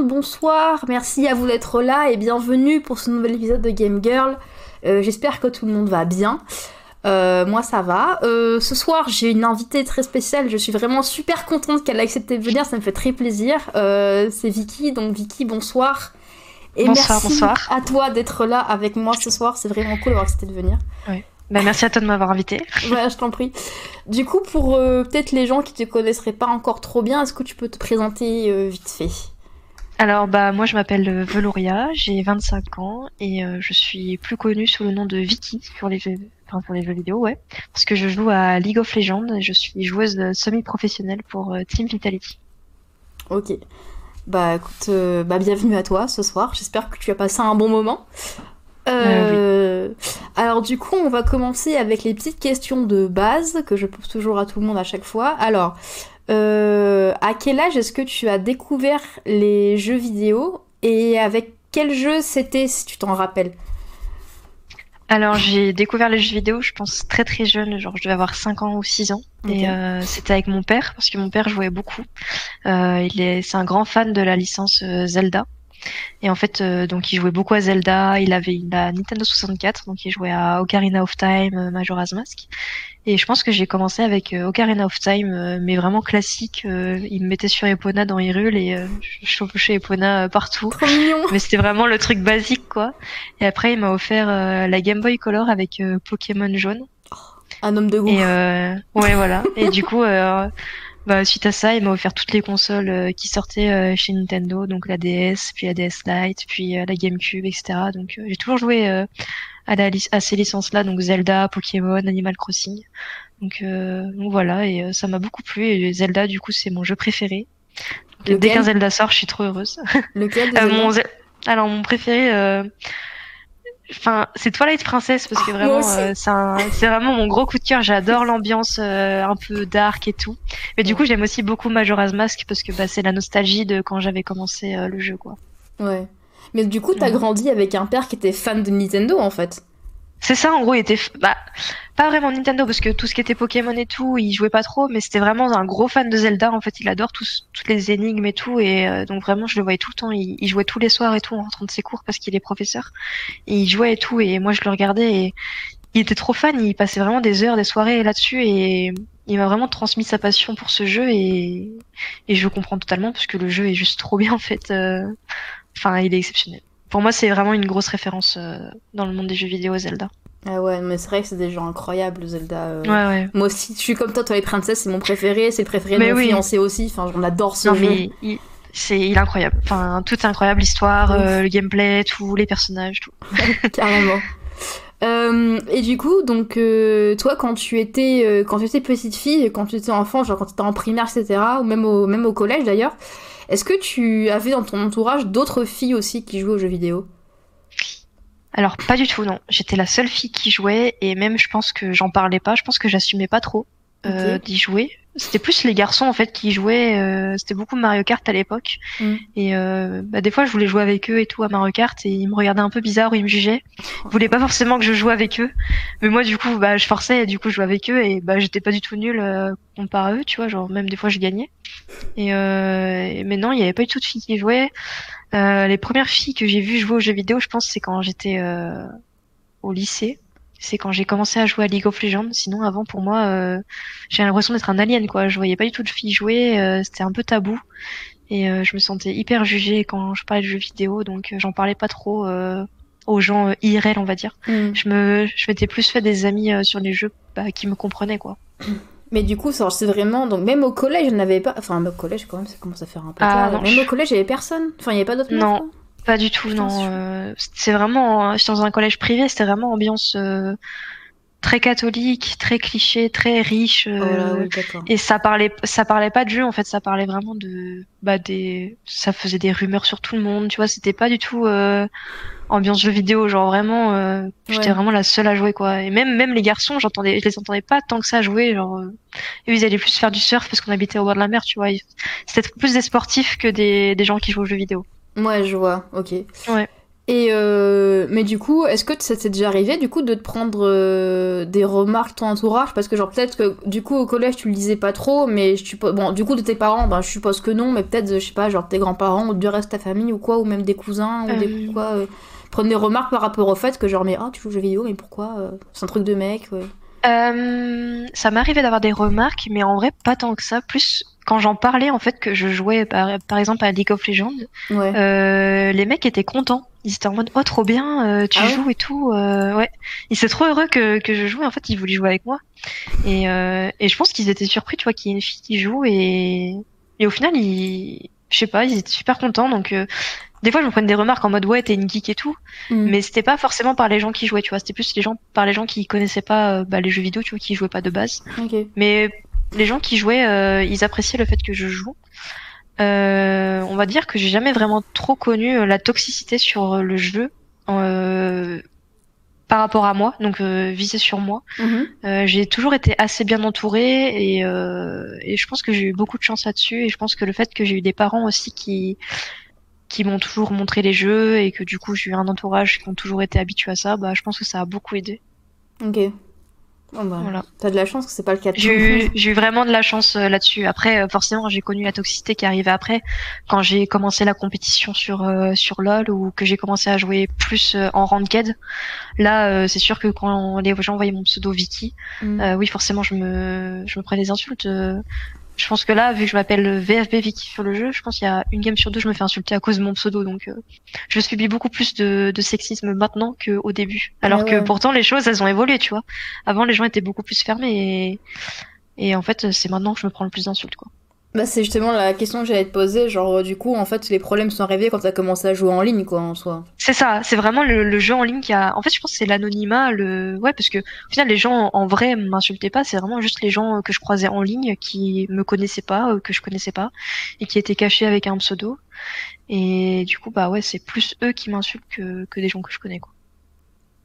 monde, bonsoir, merci à vous d'être là et bienvenue pour ce nouvel épisode de Game Girl. Euh, j'espère que tout le monde va bien. Euh, moi ça va. Euh, ce soir j'ai une invitée très spéciale, je suis vraiment super contente qu'elle ait accepté de venir, ça me fait très plaisir. C'est Vicky, donc Vicky bonsoir. Et bonsoir, merci à toi d'être là avec moi ce soir, c'est vraiment cool d'avoir accepté de venir. Oui. Bah, merci à toi de m'avoir invité. Ouais, je t'en prie. Du coup, pour peut-être les gens qui te connaisseraient pas encore trop bien, est-ce que tu peux te présenter vite fait? Alors bah moi je m'appelle Veloria, j'ai 25 ans et euh, je suis plus connue sous le nom de Vicky sur les jeux, enfin, pour les jeux vidéo, ouais, parce que je joue à League of Legends et je suis joueuse semi-professionnelle pour euh, Team Vitality. Ok. Bah écoute, euh, bah bienvenue à toi ce soir. J'espère que tu as passé un bon moment. Alors du coup, on va commencer avec les petites questions de base que je pose toujours à tout le monde à chaque fois. Alors, euh, à quel âge est-ce que tu as découvert les jeux vidéo et avec quel jeu c'était, si tu t'en rappelles? Alors j'ai découvert les jeux vidéo, je pense très très jeune, genre je devais avoir 5 ans ou 6 ans. Et euh, c'était avec mon père, parce que mon père jouait beaucoup. Euh, il est, c'est un grand fan de la licence Zelda. Et en fait, donc il jouait beaucoup à Zelda. Il avait la Nintendo 64, donc il jouait à Ocarina of Time, Majora's Mask. Et je pense que j'ai commencé avec euh, Ocarina of Time, euh, mais vraiment classique. Euh, il me mettait sur Epona dans Hyrule et je chevauchais Epona partout. Mais c'était vraiment le truc basique, quoi. Et après, il m'a offert la Game Boy Color avec Pokémon jaune. Oh, un homme de goût. Et ouais, voilà. et du coup, bah, suite à ça, il m'a offert toutes les consoles qui sortaient chez Nintendo, donc la DS, puis la DS Lite, puis la GameCube, etc. Donc j'ai toujours joué à, ces licences-là, donc Zelda, Pokémon, Animal Crossing. Donc, euh, voilà, et euh, ça m'a beaucoup plu. Et Zelda, du coup, c'est mon jeu préféré. Dès qu'un Zelda sort, je suis trop heureuse. Lequel euh, mon Alors, mon préféré, enfin, c'est Twilight Princess parce que ah, vraiment, c'est vraiment mon gros coup de cœur. J'adore l'ambiance un peu dark et tout. Mais du coup, j'aime aussi beaucoup Majora's Mask parce que bah, c'est la nostalgie de quand j'avais commencé le jeu, quoi. Ouais. Mais du coup, t'as grandi avec un père qui était fan de Nintendo en fait. C'est ça, en gros, il était bah, pas vraiment Nintendo parce que tout ce qui était Pokémon et tout, il jouait pas trop, mais c'était vraiment un gros fan de Zelda. En fait, il adore tous, toutes les énigmes et tout, et euh, donc vraiment, je le voyais tout le temps. Il, jouait tous les soirs et tout en rentrant de ses cours parce qu'il est professeur. Et il jouait et tout, et moi je le regardais et il était trop fan. Il passait vraiment des heures, des soirées là-dessus, et il m'a vraiment transmis sa passion pour ce jeu et, je le comprends totalement parce que le jeu est juste trop bien en fait. Euh, Enfin, il est exceptionnel. Pour moi, c'est vraiment une grosse référence euh, dans le monde des jeux vidéo Zelda. Ah ouais, mais c'est vrai que c'est des jeux incroyables, Zelda. Euh. Ouais, ouais. Moi aussi, je suis comme toi, toi, les princesses, c'est mon préféré, c'est le préféré de mon oui. fiancé aussi. Enfin, on adore ce jeu. Mais il, c'est, il est incroyable. Enfin, tout est incroyable, l'histoire, euh, le gameplay, tous les personnages, tout. Carrément. Et du coup, donc toi, quand tu étais, quand tu étais petite fille, quand tu étais enfant, genre quand tu étais en primaire, etc., ou même au, même au collège d'ailleurs, est-ce que tu avais dans ton entourage d'autres filles aussi qui jouaient aux jeux vidéo? Alors pas du tout non, j'étais la seule fille qui jouait et même je pense que j'en parlais pas, je pense que j'assumais pas trop euh, d'y jouer. C'était plus les garçons en fait qui jouaient, euh, c'était beaucoup Mario Kart à l'époque mm. et euh, bah, des fois je voulais jouer avec eux et tout à Mario Kart et ils me regardaient un peu bizarre ou ils me jugeaient. Ils voulaient pas forcément que je joue avec eux, mais moi du coup bah je forçais et du coup je jouais avec eux et bah j'étais pas du tout nulle comparé à eux, tu vois, genre même des fois je gagnais. Et, et mais non, il y avait pas du tout de filles qui jouaient. les premières filles que j'ai vues jouer aux jeux vidéo, je pense c'est quand j'étais au lycée c'est quand j'ai commencé à jouer à League of Legends. Sinon, avant, pour moi, euh, j'ai l'impression d'être un alien, quoi. Je voyais pas du tout de filles jouer, euh, c'était un peu tabou. Et euh, je me sentais hyper jugée quand je parlais de jeux vidéo, donc j'en parlais pas trop aux gens IRL, on va dire. Mm. Je me, je m'étais plus fait des amis sur les jeux bah, qui me comprenaient, quoi. Mais du coup, c'est vraiment. Donc, même au collège, je n'avais pas. Enfin, au collège, quand même, ça commence à faire un peu. Ah, même au collège, il y avait personne. Enfin, il n'y avait pas d'autres Non. Pas du tout, non. Euh, c'est vraiment, j'étais dans un collège privé, c'était vraiment ambiance euh, très catholique, très cliché, très riche. Euh, oh et ça parlait, ça parlait pas de jeu en fait, ça parlait vraiment de, bah des, ça faisait des rumeurs sur tout le monde, tu vois. C'était pas du tout ambiance jeu vidéo, genre vraiment, j'étais vraiment la seule à jouer quoi. Et même, même les garçons, j'entendais, je les entendais pas tant que ça jouer, genre. et ils allaient plus faire du surf parce qu'on habitait au bord de la mer, tu vois. C'était plus des sportifs que des, des gens qui jouent aux jeux vidéo. Ouais, je vois, ok. Ouais. Et euh, mais du coup, est-ce que ça t'est déjà arrivé du coup de te prendre euh, des remarques de ton entourage? Parce que genre peut-être que du coup au collège tu le disais pas trop, mais je suppose, bon du coup de tes parents, ben, je suppose que non, mais peut-être je sais pas genre tes grands-parents ou du reste de ta famille ou quoi, ou même des cousins ou des Euh. quoi, prendre des remarques par rapport au fait que genre mais ah tu joues aux jeux vidéo mais pourquoi C'est un truc de mec. Ouais. Ça m'arrivait d'avoir des remarques, mais en vrai pas tant que ça. Plus quand j'en parlais en fait que je jouais par, par exemple à League of Legends, Ouais. euh, les mecs étaient contents. Ils étaient en mode oh trop bien, euh, tu Ah ouais joues et tout. euh, ouais, ils étaient trop heureux que, que je joue. En fait, ils voulaient jouer avec moi. Et, euh, et je pense qu'ils étaient surpris, tu vois, qu'il y ait une fille qui joue et et au final ils, je sais pas, ils étaient super contents. Donc euh, des fois je me prenais des remarques en mode ouais t'es une geek et tout. Mm. Mais c'était pas forcément par les gens qui jouaient, tu vois. C'était plus les gens, par les gens qui connaissaient pas euh, bah, les jeux vidéo, tu vois, qui jouaient pas de base. Ok. Mais les gens qui jouaient, euh, ils appréciaient le fait que je joue. Euh, on va dire que j'ai jamais vraiment trop connu euh, la toxicité sur euh, le jeu euh, par rapport à moi, donc euh, visé sur moi. Mhm. J'ai toujours été assez bien entourée et, euh, et je pense que j'ai eu beaucoup de chance là-dessus. Et je pense que le fait que j'ai eu des parents aussi qui qui m'ont toujours montré les jeux et que du coup j'ai eu un entourage qui ont toujours été habitués à ça, bah je pense que ça a beaucoup aidé. Ok. Bon, bah, Voilà. T'as de la chance que c'est pas le cas J'ai eu, monde. j'ai eu vraiment de la chance euh, là-dessus. Après, euh, forcément, j'ai connu la toxicité qui arrivait après, quand j'ai commencé la compétition sur euh, sur LoL ou que j'ai commencé à jouer plus euh, en ranked. Là, euh, c'est sûr que quand les gens voyaient mon pseudo Vicky, Mm. euh, oui, forcément, je me je me prenais des insultes. Je pense que là, vu que je m'appelle VFB Vicky sur le jeu, je pense qu'il y a une game sur deux, je me fais insulter à cause de mon pseudo. Donc, euh, je subis beaucoup plus de, de sexisme maintenant qu'au début. Alors Ah que pourtant, les choses, elles ont évolué, tu vois. Avant, les gens étaient beaucoup plus fermés et, et en fait, c'est maintenant que je me prends le plus d'insultes, quoi. Bah, c'est justement la question que j'allais te poser. Genre, euh, du coup, en fait, les problèmes sont arrivés quand t'as commencé à jouer en ligne, quoi, en soi. C'est ça, c'est vraiment le, jeu en ligne qui a. En fait, je pense que c'est l'anonymat, le. Ouais, parce que au final, les gens en vrai m'insultaient pas. C'est vraiment juste les gens que je croisais en ligne qui me connaissaient pas, euh, que je connaissais pas, et qui étaient cachés avec un pseudo. Et du coup, bah ouais, c'est plus eux qui m'insultent que, que des gens que je connais, quoi.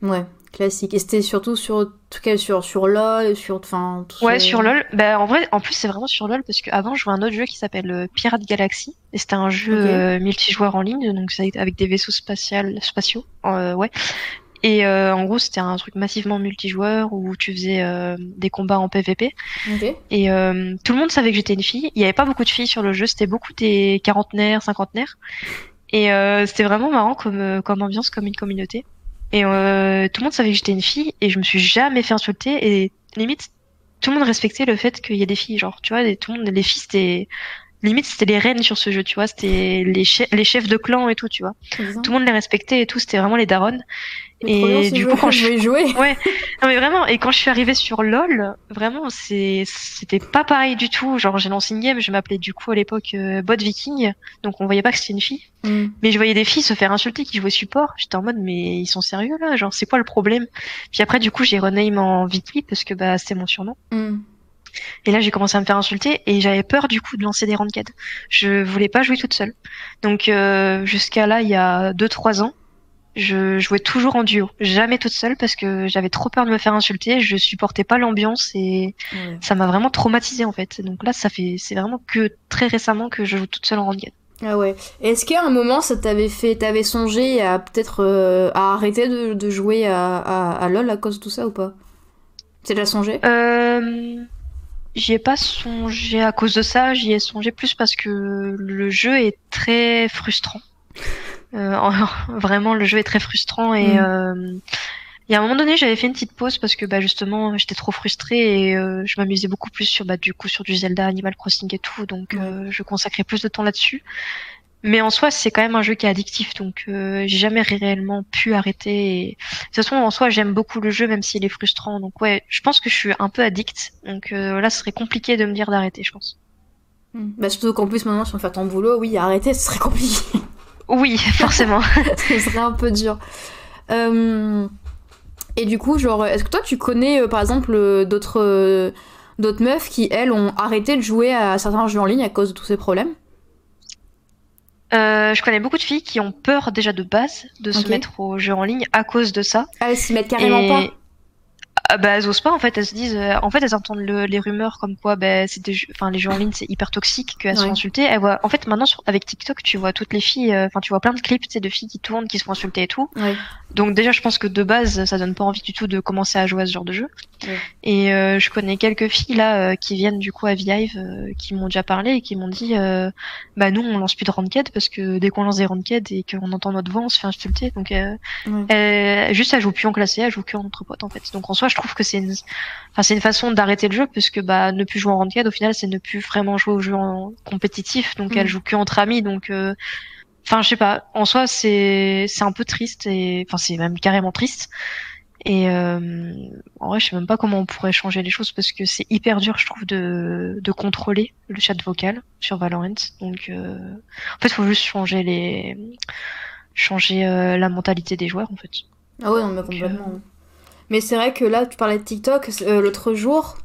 Ouais, classique. Et c'était surtout sur, en tout cas, sur, sur LoL, sur, enfin, Ouais, ce- sur LoL. Bah, en vrai, en plus, c'est vraiment sur LoL parce qu'avant, je jouais à un autre jeu qui s'appelle euh, Pirate Galaxy. Et c'était un jeu euh, multijoueur en ligne, donc avec des vaisseaux spatial, spatiaux. euh, ouais. Et euh, en gros, c'était un truc massivement multijoueur où tu faisais euh, des combats en PvP. Et euh, tout le monde savait que j'étais une fille. Il y avait pas beaucoup de filles sur le jeu, c'était beaucoup des quarantenaires, cinquantenaires. Et c'était vraiment marrant comme, comme ambiance, comme une communauté. Et euh, tout le monde savait que j'étais une fille et je me suis jamais fait insulter. Et limite, tout le monde respectait le fait qu'il y ait des filles. Genre, tu vois, les, tout le monde, les filles, c'était. Limite, c'était les reines sur ce jeu, tu vois. C'était les, che- les chefs de clan et tout, tu vois. Tout le monde les respectait et tout. C'était vraiment les darons. Et du coup, quand je vais jouer. non mais vraiment, et quand je suis arrivée sur LoL, vraiment, c'est, c'était pas pareil du tout. Genre, j'ai lancé une game, je m'appelais du coup à l'époque euh, Bot Viking, donc on voyait pas que c'était une fille. Mm. Mais je voyais des filles se faire insulter qui jouaient support. J'étais en mode, mais ils sont sérieux là? Genre, c'est quoi le problème? Puis après, du coup, j'ai rename en Vicky parce que bah c'était mon surnom. Mm. Et là, j'ai commencé à me faire insulter et j'avais peur du coup de lancer des ranked. Je voulais pas jouer toute seule. Donc euh, jusqu'à là, il y a 2-3 ans, je jouais toujours en duo, jamais toute seule parce que j'avais trop peur de me faire insulter. Je supportais pas l'ambiance et Ouais. ça m'a vraiment traumatisée en fait. Donc là, ça fait, c'est vraiment que très récemment que je joue toute seule en ranked. Ah ouais. Est-ce qu'à un moment, ça t'avait fait, t'avais songé à peut-être euh, à arrêter de, de jouer à, à, à LoL à cause de tout ça ou pas? T'as déjà songé? Euh, j'y ai pas songé à cause de ça, j'y ai songé plus parce que le jeu est très frustrant. Euh, en- vraiment, le jeu est très frustrant et Mm. euh, il y a un moment donné, j'avais fait une petite pause parce que bah justement, j'étais trop frustrée et euh, je m'amusais beaucoup plus sur bah du coup sur du Zelda, Animal Crossing et tout, donc euh, je consacrais plus de temps là-dessus. Mais en soi, c'est quand même un jeu qui est addictif, donc euh, j'ai jamais réellement pu arrêter. Et... De toute façon, en soi, j'aime beaucoup le jeu, même s'il est frustrant. Donc ouais, je pense que je suis un peu addict. Donc euh, là, ce serait compliqué de me dire d'arrêter, je pense. Mm. Bah surtout qu'en plus maintenant, si on fait ton boulot, oui, arrêter, ce serait compliqué. Oui, forcément. ce serait un peu dur. Euh, Et du coup, genre, est-ce que toi, tu connais, euh, par exemple, euh, d'autres d'autres meufs qui, elles, ont arrêté de jouer à certains jeux en ligne à cause de tous ces problèmes? Je connais beaucoup de filles qui ont peur déjà de base de se mettre au jeu en ligne à cause de ça. Ah, elles s'y mettent carrément Et- pas? Ah bah elles osent pas en fait, elles se disent, euh, en fait elles entendent les rumeurs comme quoi bah, c'est enfin les jeux en ligne c'est hyper toxique, qu'elles sont insultées. Elles voient, en fait maintenant sur... avec TikTok tu vois toutes les filles, euh, enfin tu vois plein de clips de filles qui tournent, qui se font insulter et tout. Donc déjà je pense que de base ça donne pas envie du tout de commencer à jouer à ce genre de jeu. Et euh, je connais quelques filles là qui viennent du coup à Vive, qui m'ont déjà parlé et qui m'ont dit, bah nous on lance plus de ranked parce que dès qu'on lance des ranked et qu'on entend notre voix on se fait insulter. Donc juste elle joue plus en classé, elle joue que entre potes en fait. Donc en soi je trouve que c'est une, enfin, c'est une façon d'arrêter le jeu puisque bah ne plus jouer en ranked au final c'est ne plus vraiment jouer au jeu en compétitif donc elle mm. joue que entre amis donc euh, enfin je sais pas en soi c'est c'est un peu triste et enfin c'est même carrément triste et euh, en vrai je sais même pas comment on pourrait changer les choses parce que c'est hyper dur je trouve de de contrôler le chat vocal sur Valorant donc euh, en fait il faut juste changer les changer la mentalité des joueurs en fait ah ouais non mais complètement mais c'est vrai que là, tu parlais de TikTok. Euh, l'autre jour,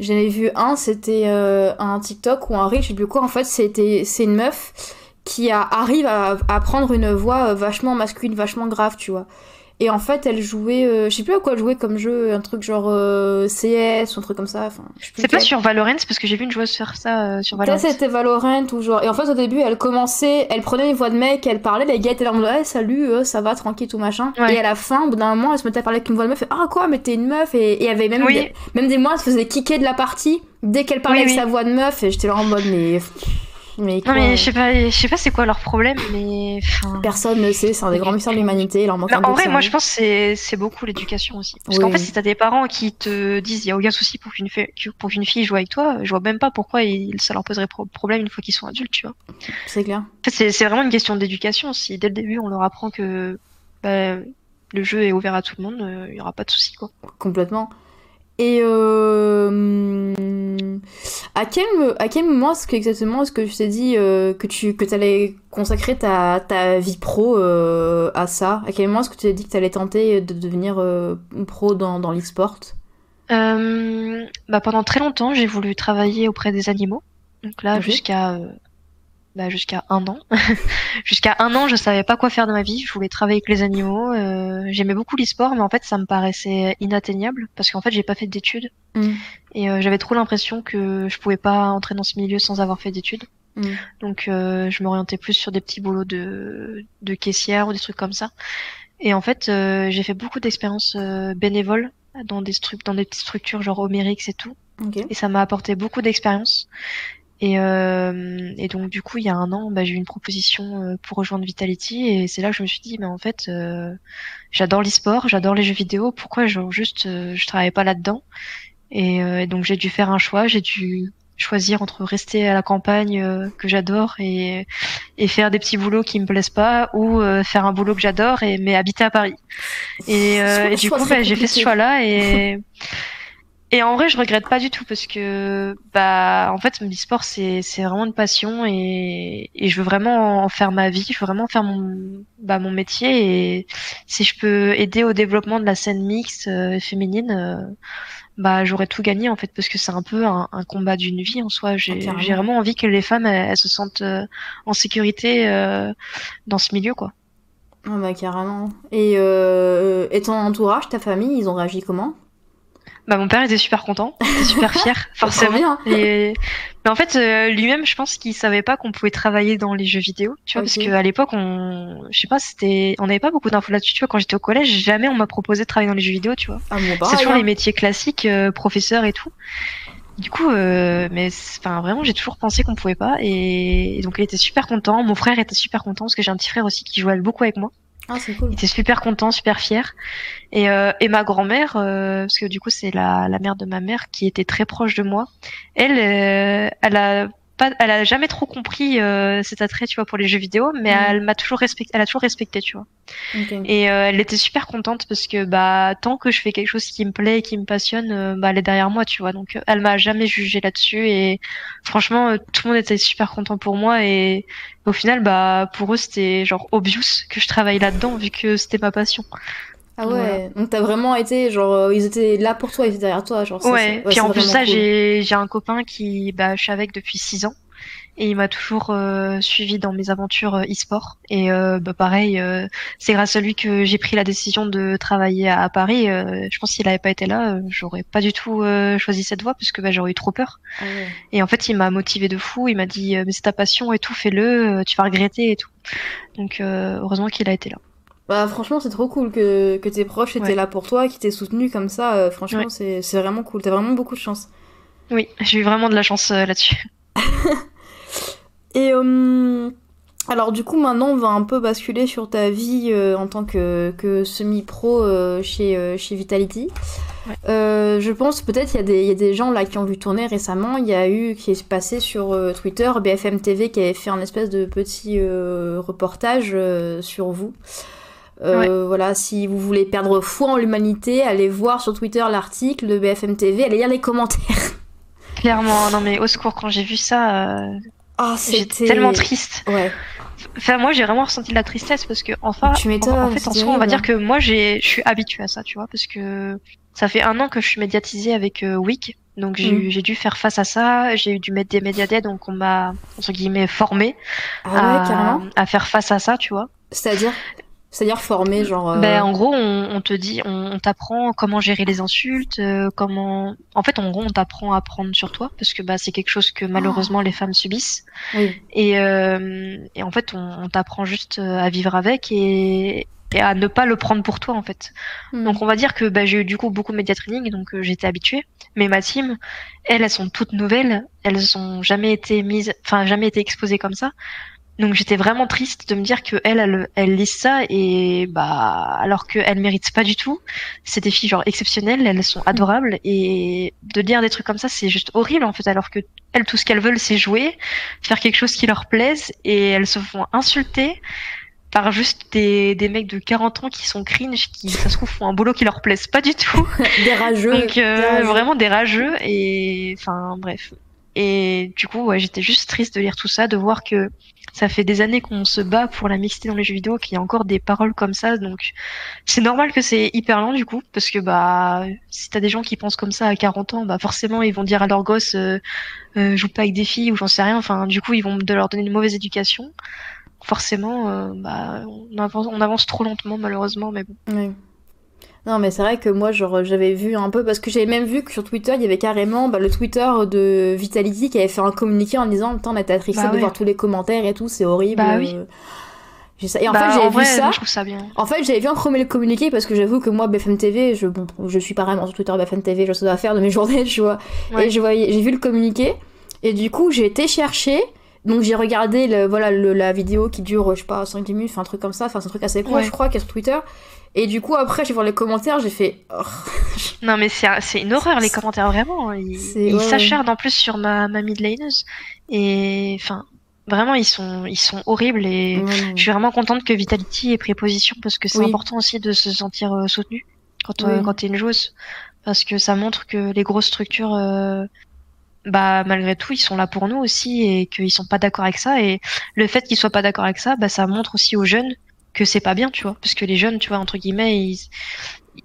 j'en ai vu un, c'était euh, un TikTok ou un reel, je sais plus quoi. En fait, c'était c'est une meuf qui a, arrive à, à prendre une voix euh, vachement masculine, vachement grave, tu vois. Et en fait, elle jouait, euh, je sais plus à quoi elle jouait comme jeu, un truc genre euh, CS ou un truc comme ça. Enfin, c'est pas sur Valorant parce que j'ai vu une joueuse faire ça euh, sur Valorant. Ça c'était Valorant ou genre. Et en fait, au début, elle commençait, elle prenait une voix de mec, elle parlait, les gars étaient là en mode hey, salut, ça va, tranquille, tout machin. Et à la fin, au bout d'un moment, elle se mettait à parler avec une voix de meuf, et, ah quoi, mais t'es une meuf, et il y avait même, des, même des mois, elle se faisait kicker de la partie dès qu'elle parlait avec sa voix de meuf, et j'étais là en mode mais. Mais non mais je sais pas, je sais pas c'est quoi leur problème, mais personne ne sait. C'est un des grands mystères de l'humanité. en vrai, moi je pense c'est c'est beaucoup l'éducation aussi. Parce qu'en fait, si t'as des parents qui te disent il y a aucun souci pour qu'une fille pour qu'une fille joue avec toi, je vois même pas pourquoi ça leur poserait problème une fois qu'ils sont adultes, tu vois. C'est clair. En fait, c'est vraiment une question d'éducation. Si dès le début on leur apprend que bah, le jeu est ouvert à tout le monde, euh, il y aura pas de souci quoi. Complètement. Et euh, à, quel, à quel moment est-ce que exactement est-ce que tu t'es dit euh, que tu que allais consacrer ta, ta vie pro euh, à ça? À quel moment est-ce que tu t'es dit que tu allais tenter de devenir pro dans, dans l'e-sport? Bah Pendant très longtemps, j'ai voulu travailler auprès des animaux. Donc là, jusqu'à bah, jusqu'à un an. jusqu'à un an, je savais pas quoi faire de ma vie. Je voulais travailler avec les animaux. Euh, J'aimais beaucoup l'e-sport, mais en fait, ça me paraissait inatteignable parce qu'en fait, j'ai pas fait d'études mm. et euh, j'avais trop l'impression que je pouvais pas entrer dans ce milieu sans avoir fait d'études. Mm. Donc, euh, je m'orientais plus sur des petits boulots de, de caissière ou des trucs comme ça. Et en fait, euh, j'ai fait beaucoup d'expériences bénévoles dans des, dans des petites structures genre Homérix et tout. Et ça m'a apporté beaucoup d'expérience. Et, euh, et, donc du coup, il y a un an, bah, j'ai eu une proposition euh, pour rejoindre Vitality. Et c'est là que je me suis dit, mais en fait, euh, j'adore l'e-sport, j'adore les jeux vidéo, pourquoi genre juste euh, je travaillais pas là-dedans? Et, et, donc j'ai dû faire un choix, j'ai dû choisir entre rester à la campagne que j'adore et, et faire des petits boulots qui me plaisent pas ou faire un boulot que j'adore et mais habiter à Paris. Et, et du coup, bah, j'ai fait ce choix-là et Et en vrai, je regrette pas du tout parce que, bah, en fait, l'e-sport, c'est, c'est vraiment une passion et, et je veux vraiment en faire ma vie, je veux vraiment faire mon, bah, mon métier et si je peux aider au développement de la scène mixte euh, féminine, euh, bah, j'aurais tout gagné en fait parce que c'est un peu un, un combat d'une vie en soi. J'ai, j'ai vraiment envie que les femmes, elles, se sentent euh, en sécurité dans ce milieu, quoi. Ah bah carrément. Et, et ton entourage, ta famille, ils ont réagi comment? Bah, mon père était super content, était super fier, forcément. Et... Mais en fait, euh, lui-même, je pense qu'il savait pas qu'on pouvait travailler dans les jeux vidéo, tu vois, parce qu'à l'époque, on, je sais pas, c'était, on n'avait pas beaucoup d'infos là-dessus, tu vois. Quand j'étais au collège, jamais on m'a proposé de travailler dans les jeux vidéo, tu vois. Ah, c'est toujours hein. les métiers classiques, euh, professeur et tout. Du coup, euh, mais enfin vraiment, j'ai toujours pensé qu'on pouvait pas, et... et donc il était super content. Mon frère était super content parce que j'ai un petit frère aussi qui jouait beaucoup avec moi. Ah. Il était super content, super fier. Et, euh, et ma grand-mère, euh, parce que du coup c'est la, la mère de ma mère qui était très proche de moi, elle, euh, elle a pas, elle a jamais trop compris euh, cet attrait, tu vois, pour les jeux vidéo, mais mm. elle m'a toujours respecté, elle a toujours respecté, tu vois. Et euh, elle était super contente parce que bah tant que je fais quelque chose qui me plaît et qui me passionne, euh, bah elle est derrière moi, tu vois. Donc elle m'a jamais jugé là-dessus et franchement tout le monde était super content pour moi et au final bah pour eux c'était genre obvious que je travaille là-dedans vu que c'était ma passion. Ah ouais, donc t'as vraiment été, genre, euh, ils étaient là pour toi, ils étaient derrière toi, genre. Ouais, puis en plus ça, j'ai, j'ai un copain qui, bah, je suis avec depuis 6 ans. et il m'a toujours euh, suivi dans mes aventures e-sport. Et bah, pareil, c'est grâce à lui que j'ai pris la décision de travailler à, Paris. je pense qu'il n'avait pas été là, j'aurais pas du tout choisi cette voie parce que bah, j'aurais eu trop peur. Ah et en fait, il m'a motivé de fou. Il m'a dit mais c'est ta passion et tout, fais-le, tu vas regretter et tout. Donc heureusement qu'il a été là. Bah franchement c'est trop cool que, que tes proches étaient là pour toi, qui t'aient soutenu comme ça. Euh, franchement c'est vraiment cool, t'as vraiment beaucoup de chance. Oui, j'ai eu vraiment de la chance euh, là-dessus. Et euh, alors du coup maintenant on va un peu basculer sur ta vie en tant que, que semi-pro chez, chez Vitality. je pense peut-être il y, y, a des gens là qui ont vu tourner récemment. Il y a eu qui est passé sur Twitter BFM TV qui avait fait un espèce de petit reportage sur vous. Euh, voilà, si vous voulez perdre foi en l'humanité, allez voir sur Twitter l'article de BFM TV, allez lire les commentaires. Clairement, non mais au secours, quand j'ai vu ça, euh... oh, j'étais tellement triste. Ouais. Enfin, moi, j'ai vraiment ressenti de la tristesse parce que, enfin, tu en, en fait, en soi, on va dire que moi, j'ai, je suis habituée à ça, tu vois, parce que ça fait un an que je suis médiatisée avec euh, Wik, donc mm. j'ai dû faire face à ça. J'ai dû mettre des médias donc on m'a entre guillemets formé ah à, à, faire face à ça, tu vois. C'est-à-dire? C'est-à-dire former, genre. Euh, ben, en gros, on, te dit, on, t'apprend comment gérer les insultes, euh, comment. En fait, en gros, on t'apprend à prendre sur toi, parce que bah, c'est quelque chose que malheureusement les femmes subissent. Oui. Et, euh, et en fait, on, t'apprend juste à vivre avec et, et à ne pas le prendre pour toi en fait. Hmm. Donc on va dire que bah, j'ai eu du coup beaucoup de média training, donc j'étais habituée. Mais ma team, elles, elles sont toutes nouvelles, elles ont jamais été mises, enfin jamais été exposées comme ça. Donc j'étais vraiment triste de me dire que elle, elle, elle lit ça et bah alors qu'elle mérite pas du tout. C'est des filles genre exceptionnelles, elles sont adorables et de dire des trucs comme ça c'est juste horrible en fait alors que elles tout ce qu'elles veulent c'est jouer, faire quelque chose qui leur plaise et elles se font insulter par juste des, des mecs de 40 ans qui sont cringe, qui ça se trouve font un boulot qui leur plaise pas du tout. des rageux. Donc euh, vraiment des rageux et enfin bref. Et du coup ouais, j'étais juste triste de lire tout ça, de voir que ça fait des années qu'on se bat pour la mixité dans les jeux vidéo, qu'il y a encore des paroles comme ça, donc c'est normal que c'est hyper lent du coup, parce que bah si t'as des gens qui pensent comme ça à 40 ans, bah forcément ils vont dire à leurs gosses euh, euh, joue pas avec des filles ou j'en sais rien, enfin du coup ils vont de leur donner une mauvaise éducation. Forcément, euh, bah on avance, on avance trop lentement malheureusement, mais bon. Non, mais c'est vrai que moi, genre, j'avais vu un peu, parce que j'avais même vu que sur Twitter, il y avait carrément bah, le Twitter de Vitality qui avait fait un communiqué en disant Putain, on était attristé bah de voir tous les commentaires et tout, c'est horrible. Bah oui. Et en bah, fait, j'avais vu ça. ça bien. En fait, j'avais vu en premier le communiqué parce que j'avoue que moi, BFM TV, je, bon, je suis pas vraiment sur Twitter BFM TV, je sais à faire de mes journées, tu vois. Et je voyais, j'ai vu le communiqué, et du coup, j'ai été chercher. Donc j'ai regardé le, voilà, la vidéo qui dure, je sais pas, 5 minutes, enfin un truc comme ça, enfin c'est un truc assez court, je crois, qui est sur Twitter. Et du coup, après, j'ai vu les commentaires, j'ai fait. Oh. non, mais c'est une horreur, les commentaires, vraiment. Ils s'acharnent en plus sur ma, ma midlaneuse. Et enfin, vraiment, ils sont, ils sont horribles. Et je suis vraiment contente que Vitality ait pris position parce que c'est important aussi de se sentir euh, soutenu quand, euh, quand t'es une joueuse. Parce que ça montre que les grosses structures. Euh, bah malgré tout ils sont là pour nous aussi et qu'ils sont pas d'accord avec ça et le fait qu'ils soient pas d'accord avec ça bah ça montre aussi aux jeunes que c'est pas bien, tu vois, parce que les jeunes, tu vois, entre guillemets, ils,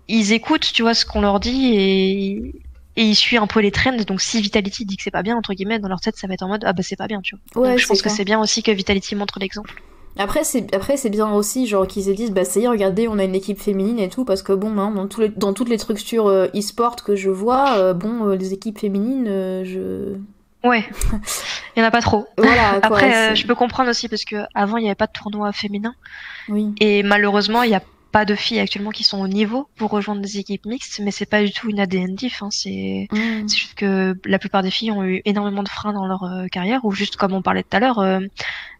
ils écoutent, tu vois, ce qu'on leur dit et, et ils suivent un peu les trends. Donc si Vitality dit que c'est pas bien, entre guillemets, dans leur tête, ça va être en mode ah bah c'est pas bien, tu vois. donc, je pense que c'est bien aussi que Vitality montre l'exemple. Après c'est après c'est bien aussi genre qu'ils se disent bah ça y est regardez on a une équipe féminine et tout parce que bon hein, dans tous les dans toutes les structures euh, e-sport que je vois euh, bon euh, les équipes féminines je Ouais, il y en a pas trop. Voilà, Après, je peux comprendre aussi parce que avant il n'y avait pas de tournoi féminin. Oui. Et malheureusement, il y a pas de filles actuellement qui sont au niveau pour rejoindre des équipes mixtes, mais c'est pas du tout une ADN diff. Hein. C'est mm. juste que la plupart des filles ont eu énormément de freins dans leur euh, carrière, ou juste comme on parlait tout à l'heure, euh,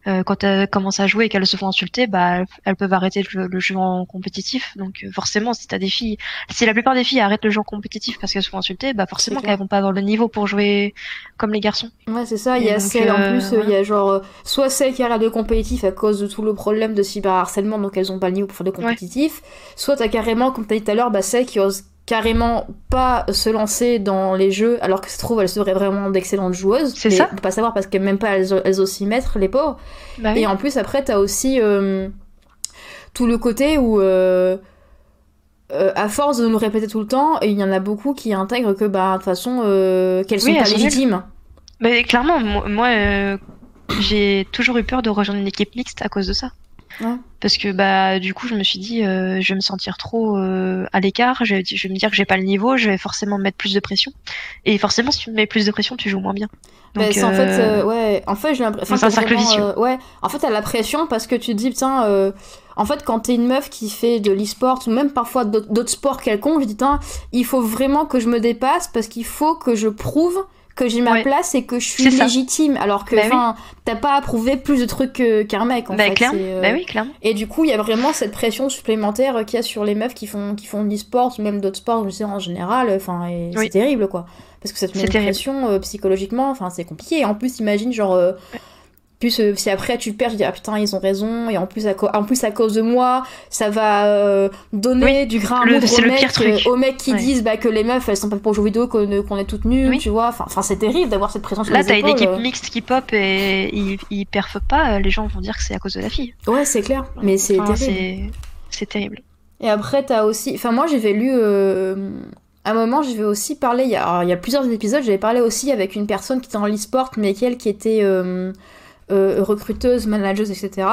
euh, quand elles commencent à jouer et qu'elles se font insulter, bah elles peuvent arrêter le, jeu en compétitif. Donc forcément, si t'as des filles, si la plupart des filles arrêtent le jeu en compétitif parce qu'elles se font insulter, bah forcément qu'elles vont pas avoir le niveau pour jouer comme les garçons. Ouais, c'est ça. Il y a celles en plus, il y a genre soit celles qui arrêtent le compétitif à cause de tout le problème de cyberharcèlement, donc elles ont pas le niveau pour faire des compétitifs soit t'as carrément, comme t'as dit tout à l'heure, bah, celles qui osent carrément pas se lancer dans les jeux alors que se trouve elles seraient vraiment d'excellentes joueuses. C'est ça. On peut pas savoir parce qu'elles même pas elles, s'y mettre les pauvres. Bah Et en plus après t'as aussi euh, tout le côté où euh, euh, à force de nous répéter tout le temps, il y en a beaucoup qui intègrent que bah de toute façon qu'elles sont pas légitimes. Mais clairement, moi, j'ai toujours eu peur de rejoindre une équipe mixte à cause de ça. Ouais. Parce que bah du coup je me suis dit euh, je vais me sentir trop euh, à l'écart, je, vais- je vais me dire que j'ai pas le niveau, je vais forcément me mettre plus de pression. Et forcément si tu me mets plus de pression tu joues moins bien. Bah, c'est en fait, euh, ouais, en fait, j'ai l'impression c'est un cercle vicieux. ouais, en fait, t'as la pression parce que tu te dis, putain, en fait, quand t'es une meuf qui fait de l'e-sport ou même parfois d'autres sports quelconques, je dis, il faut vraiment que je me dépasse parce qu'il faut que je prouve que j'ai ma Ouais. place et que je suis légitime. Alors que, Bah oui. t'as pas à prouver plus de trucs que- qu'un mec, en bah, fait. euh, bah oui clairement. Et du coup, il y a vraiment cette pression supplémentaire qu'il y a sur les meufs qui font, qui font de l'e-sport, ou même d'autres sports, je sais, en général. Enfin, Oui. c'est terrible, quoi. Parce que ça te met C'est une terrible. pression euh, psychologiquement, enfin, c'est compliqué. Et en plus, imagine, genre. euh, plus euh, si après tu perds, je dis ah putain ils ont raison et en plus à, en plus à cause de moi ça va euh, donner du grain à Le- aux, mecs, euh, aux mecs qui Ouais. disent bah, que les meufs elles sont pas pour jouer vidéo qu'on qu'on est toutes nues Oui. tu vois enfin enfin, c'est terrible d'avoir cette pression sur Là t'as une équipe mixte qui pop et ils, ils perfent pas, les gens vont dire que c'est à cause de la fille. ouais c'est clair mais c'est Enfin, terrible c'est terrible. Et après, t'as aussi. Enfin, moi, j'avais lu. À un moment, j'avais aussi parlé. Il y, a... alors, il y a plusieurs épisodes, j'avais parlé aussi avec une personne qui était dans l'e-sport, mais qui, elle, qui était euh, recruteuse, manageuse, etc.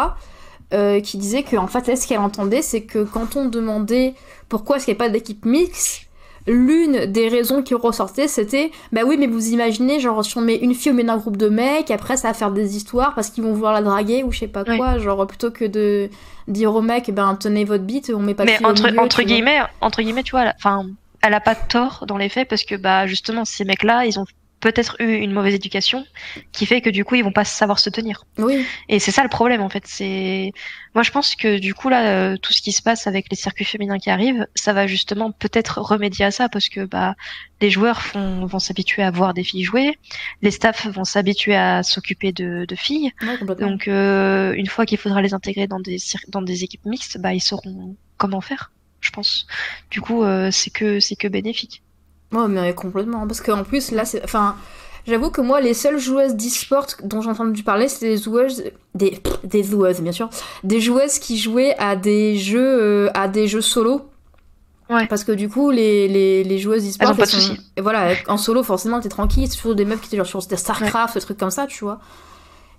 euh, qui disait que, en fait, elle, ce qu'elle entendait, c'est que quand on demandait pourquoi est-ce qu'il n'y a pas d'équipe mixte, l'une des raisons qui ressortait, c'était bah oui, mais vous imaginez, genre, si on met une fille au milieu d'un groupe de mecs, après ça va faire des histoires parce qu'ils vont vouloir la draguer ou je sais pas Oui. quoi, genre, plutôt que de dire aux mecs, ben tenez votre bite, on met pas de Mais fille au entre, milieu, guillemets, entre guillemets, tu vois, elle enfin, elle a pas tort dans les faits parce que bah justement ces mecs-là, ils ont peut-être eu une mauvaise éducation qui fait que du coup ils vont pas savoir se tenir. Oui, Et c'est ça le problème en fait. C'est moi je pense que du coup là euh, tout ce qui se passe avec les circuits féminins qui arrivent, ça va justement peut-être remédier à ça parce que bah les joueurs font, vont s'habituer à voir des filles jouer, les staffs vont s'habituer à s'occuper de, de filles. ouais. Donc euh, une fois qu'il faudra les intégrer dans des dans des équipes mixtes, bah ils sauront comment faire, je pense. Du coup euh, c'est que c'est que bénéfique. Ouais, mais complètement. Parce qu'en plus, là, c'est. Enfin, j'avoue que moi, les seules joueuses d'e-sport dont j'ai entendu parler, c'était des joueuses. Des, pff, des joueuses, bien sûr. Des joueuses qui jouaient à des jeux, euh, à des jeux solo. Ouais. Parce que du coup, les, les, les joueuses Elles de sont-. Et voilà, en solo, forcément, t'es tranquille. C'est toujours des meufs qui étaient genre sur des StarCraft, des trucs comme ça, tu vois.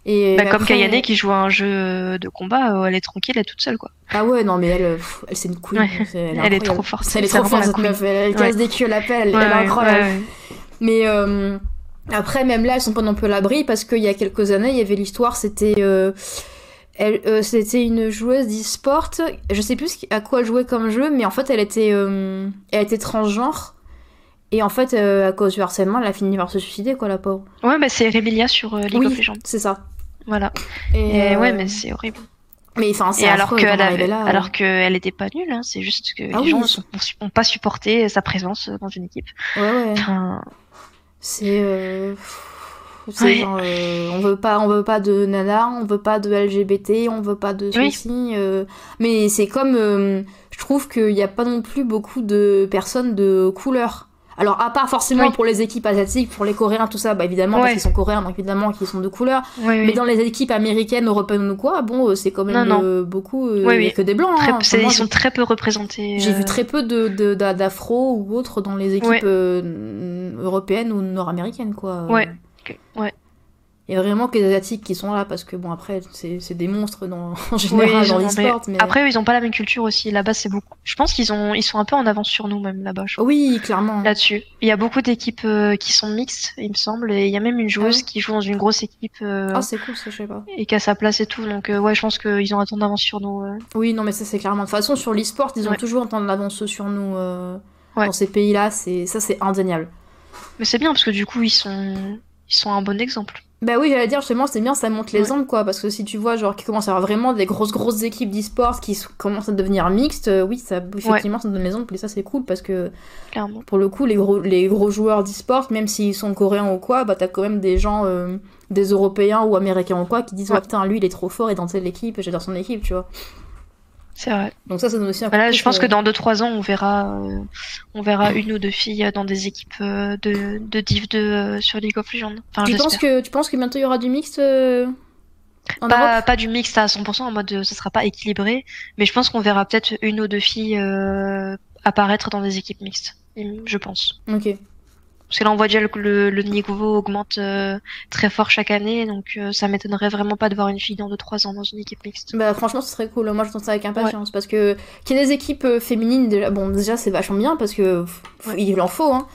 Et Bah, comme Kayane qui joue à un jeu de combat, euh, elle est tranquille, elle est toute seule quoi. Ah ouais, non, mais elle, euh, pff, elle c'est une couille. Ouais. Elle, Elle est trop forte. Elle est trop forte, cette meuf. Elle, casse des culs. Elle, Ouais, elle est incroyable. Mais euh, après, même là, elles sont pas non plus à l'abri parce qu'il y a quelques années, il y avait l'histoire, c'était. euh, elle, euh, c'était une joueuse d'e-sport. Je sais plus à quoi elle jouait comme jeu, mais en fait, elle était, euh, elle était transgenre. Et en fait, euh, à cause du harcèlement, elle a fini par se suicider, quoi, la pauvre. Ouais, bah c'est Remilia sur euh, League oui, of Legends. c'est ça. Voilà. Et, Et euh, ouais, mais c'est horrible. mais enfin, c'est alors qu'elle avait, là. alors qu'elle était pas nulle, hein, c'est juste que Ah les oui, gens c'est- sont, ont pas supporté sa présence dans une équipe. Ouais, ouais. Enfin, C'est. euh, Ouais. genre, euh, on veut pas, on veut pas de nana, on veut pas de LGBT, on veut pas de Oui. ceci. euh, mais c'est comme, euh, je trouve qu'il n'y a pas non plus beaucoup de personnes de couleur. Alors à part forcément Oui. pour les équipes asiatiques, pour les Coréens, tout ça, bah évidemment Ouais. parce qu'ils sont coréens, donc évidemment qu'ils sont de couleur. oui. Mais dans les équipes américaines, européennes ou quoi, bon, euh, c'est quand même Non, non. euh, beaucoup, euh, Oui, il a que des blancs. Très- hein. Enfin, moi, ils sont très peu représentés. j'ai vu très peu de de- d'afro ou autres dans les équipes européennes ou nord-américaines, quoi. Ouais. ouais. Il y a vraiment que les asiatiques qui sont là parce que bon après c'est des monstres dans, en général Oui, dans l'e-sport mais, Après, eux, ils ont pas la même culture aussi. Là-bas, c'est beaucoup. Je pense qu'ils ont, ils sont un peu en avance sur nous même là-bas. oui clairement Là-dessus, il y a beaucoup d'équipes euh, qui sont mixtes, il me semble, et il y a même une joueuse ouais qui joue dans une grosse équipe euh, ah c'est cool ça je sais pas et qui a sa place et tout. Donc euh, ouais, je pense qu'ils ont un temps d'avance sur nous. oui non mais ça c'est clairement de toute façon sur l'e-sport ils ont Ouais. toujours un temps d'avance sur nous euh, Ouais. dans ces pays là c'est ça c'est indéniable Mais c'est bien parce que du coup, ils sont, ils sont un bon exemple. Bah oui j'allais dire justement c'est bien ça monte Ouais. l'exemple quoi parce que si tu vois genre qu'il commence à avoir vraiment des grosses grosses équipes d'e-sport qui commencent à devenir mixtes euh, oui ça effectivement ça donne l'exemple et ça c'est cool parce que Clairement. pour le coup, les gros, les gros joueurs d'e-sport, même s'ils sont coréens ou quoi, bah t'as quand même des gens, euh, des Européens ou Américains ou quoi, qui disent Ouais. ouais. putain, lui il est trop fort et dans telle équipe, j'adore son équipe, tu vois. C'est vrai. Donc ça, ça donne aussi un Voilà, je pense que dans 2-3 ans, on verra, euh, on verra une ou deux filles dans des équipes euh, de, de Div 2 euh, sur League of Legends. Enfin, Tu penses, que, tu penses que bientôt il y aura du mixte euh, en Pas, Europe? pas du mixte à 100% en mode ce sera pas équilibré, mais je pense qu'on verra peut-être une ou deux filles euh, apparaître dans des équipes mixtes. Je pense. Ok. Parce que là, on voit déjà le, le, niveau augmente euh, très fort chaque année, donc euh, ça m'étonnerait vraiment pas de voir une fille dans 2-3 ans dans une équipe mixte. Bah franchement, ce serait cool. Moi, je pense ça avec impatience parce que qu'il y ait des équipes euh, féminines, déjà, bon, déjà c'est vachement bien parce que il en faut, hein.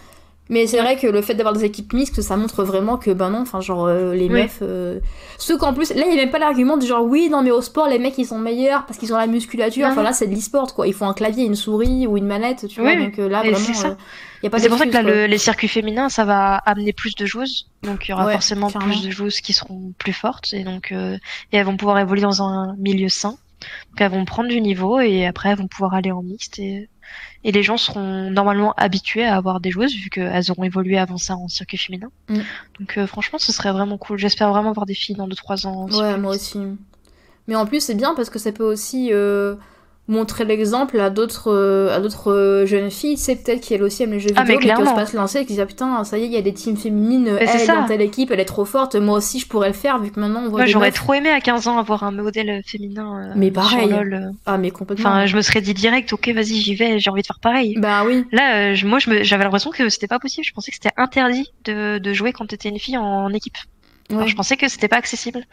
Mais c'est vrai que le fait d'avoir des équipes mixtes, ça montre vraiment que, ben non, enfin, genre, euh, les meufs. Euh... Ceux qu'en plus, là, il n'y a même pas l'argument du genre, oui, non, mais au sport, les mecs, ils sont meilleurs parce qu'ils ont la musculature. Enfin, là, c'est de l'e-sport, quoi. Ils font un clavier, une souris ou une manette, tu vois. Donc euh, là, vraiment. C'est euh, pas C'est pour ça que là, les circuits féminins, ça va amener plus de joueuses. Donc, il y aura forcément plus de joueuses qui seront plus fortes. Et donc, et elles vont pouvoir évoluer dans un milieu sain. Donc, elles vont prendre du niveau et après, elles vont pouvoir aller en mixte et et les gens seront normalement habitués à avoir des joueuses vu qu'elles auront évolué avant ça en circuit féminin. Mm. Donc euh, franchement, ce serait vraiment cool. J'espère vraiment voir des filles dans 2-3 ans. Ouais, moi aussi. Mais en plus, c'est bien parce que ça peut aussi euh, montrer l'exemple à d'autres euh, à d'autres euh, jeunes filles. C'est peut-être qu'elles aussi aiment les jeux ah, vidéo mais, qui osent pas se lancer et qui disent ah, putain ça y est il y a des teams féminines elle est dans telle équipe elle est trop forte moi aussi je pourrais le faire vu que maintenant on voit moi j'aurais trop aimé à 15 ans avoir un modèle féminin euh, mais pareil. ah mais complètement. Enfin je me serais dit direct ok vas-y j'y vais j'ai envie de faire pareil. Bah oui. Là moi j'avais l'impression que c'était pas possible. Je pensais que c'était interdit de, de jouer quand t'étais une fille en, équipe. Je pensais que c'était pas accessible.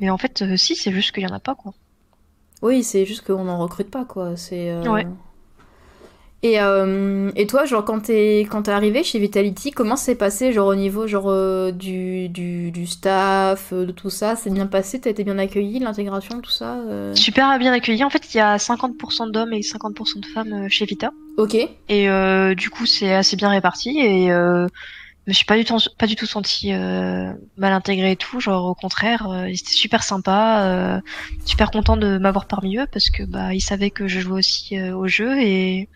Mais en fait si c'est juste qu'il y en a pas quoi oui, c'est juste qu'on n'en recrute pas, quoi. C'est. Euh, ouais. Et, euh, et, toi, genre, quand t'es quand es arrivé chez Vitality, comment c'est passé, genre, au niveau genre, euh, du, du, du, staff, de tout ça? C'est bien passé? T'as été bien accueilli, l'intégration, tout ça Super bien accueilli. En fait, il y a 50% d'hommes et 50% de femmes chez Vita. Ok. Et du coup, c'est assez bien réparti. Et me suis pas du tout pas du tout senti euh, mal intégré et tout genre au contraire euh, ils étaient super sympa euh, super content de m'avoir parmi eux parce que bah ils savaient que je jouais aussi euh, au jeu et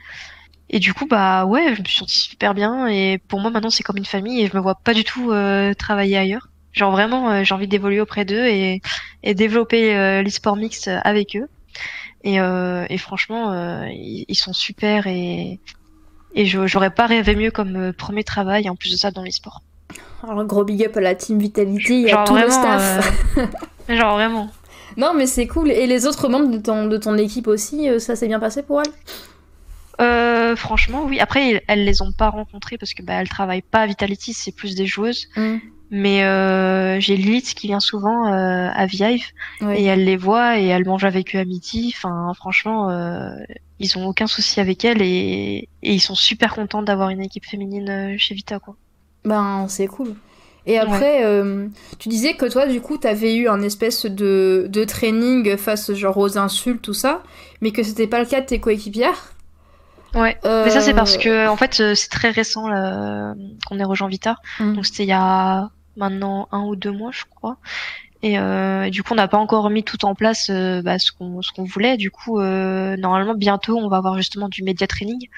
et du coup bah ouais je me suis sentie super bien et pour moi maintenant c'est comme une famille et je me vois pas du tout travailler ailleurs. Genre vraiment j'ai envie d'évoluer auprès d'eux et et développer l'e-sport mix avec eux. Et, et franchement ils, ils, sont super et et j'aurais pas rêvé mieux comme euh, premier travail, en plus de ça, dans les sports. Alors, gros big up à la team Vitality et à tout le staff. Euh, genre vraiment. Non, mais c'est cool. Et les autres membres de ton, de ton équipe aussi, euh, ça s'est bien passé pour elles? Franchement, oui. Après, elles les ont pas rencontrées parce que bah, elles travaillent pas à Vitality, c'est plus des joueuses. Mm. Mais euh, j'ai Lilith qui vient souvent euh, à Vive et elle les voit et elle mange avec eux à midi. Enfin, franchement, euh, ils ont aucun souci avec elle et, et ils sont super contents d'avoir une équipe féminine chez Vita, quoi. Ben, c'est cool. Et après, tu disais que toi, du coup, t'avais eu un espèce de, de training face genre aux insultes, tout ça, mais que c'était pas le cas de tes coéquipières? Ouais, mais ça c'est parce que en fait c'est très récent qu'on ait rejoint Vita. Mm. Donc c'était il y a maintenant un ou deux mois, je crois. Et euh, du coup, on n'a pas encore mis tout en place euh, bah, ce qu'on ce qu'on voulait. Du coup, euh, normalement, bientôt, on va avoir justement du média training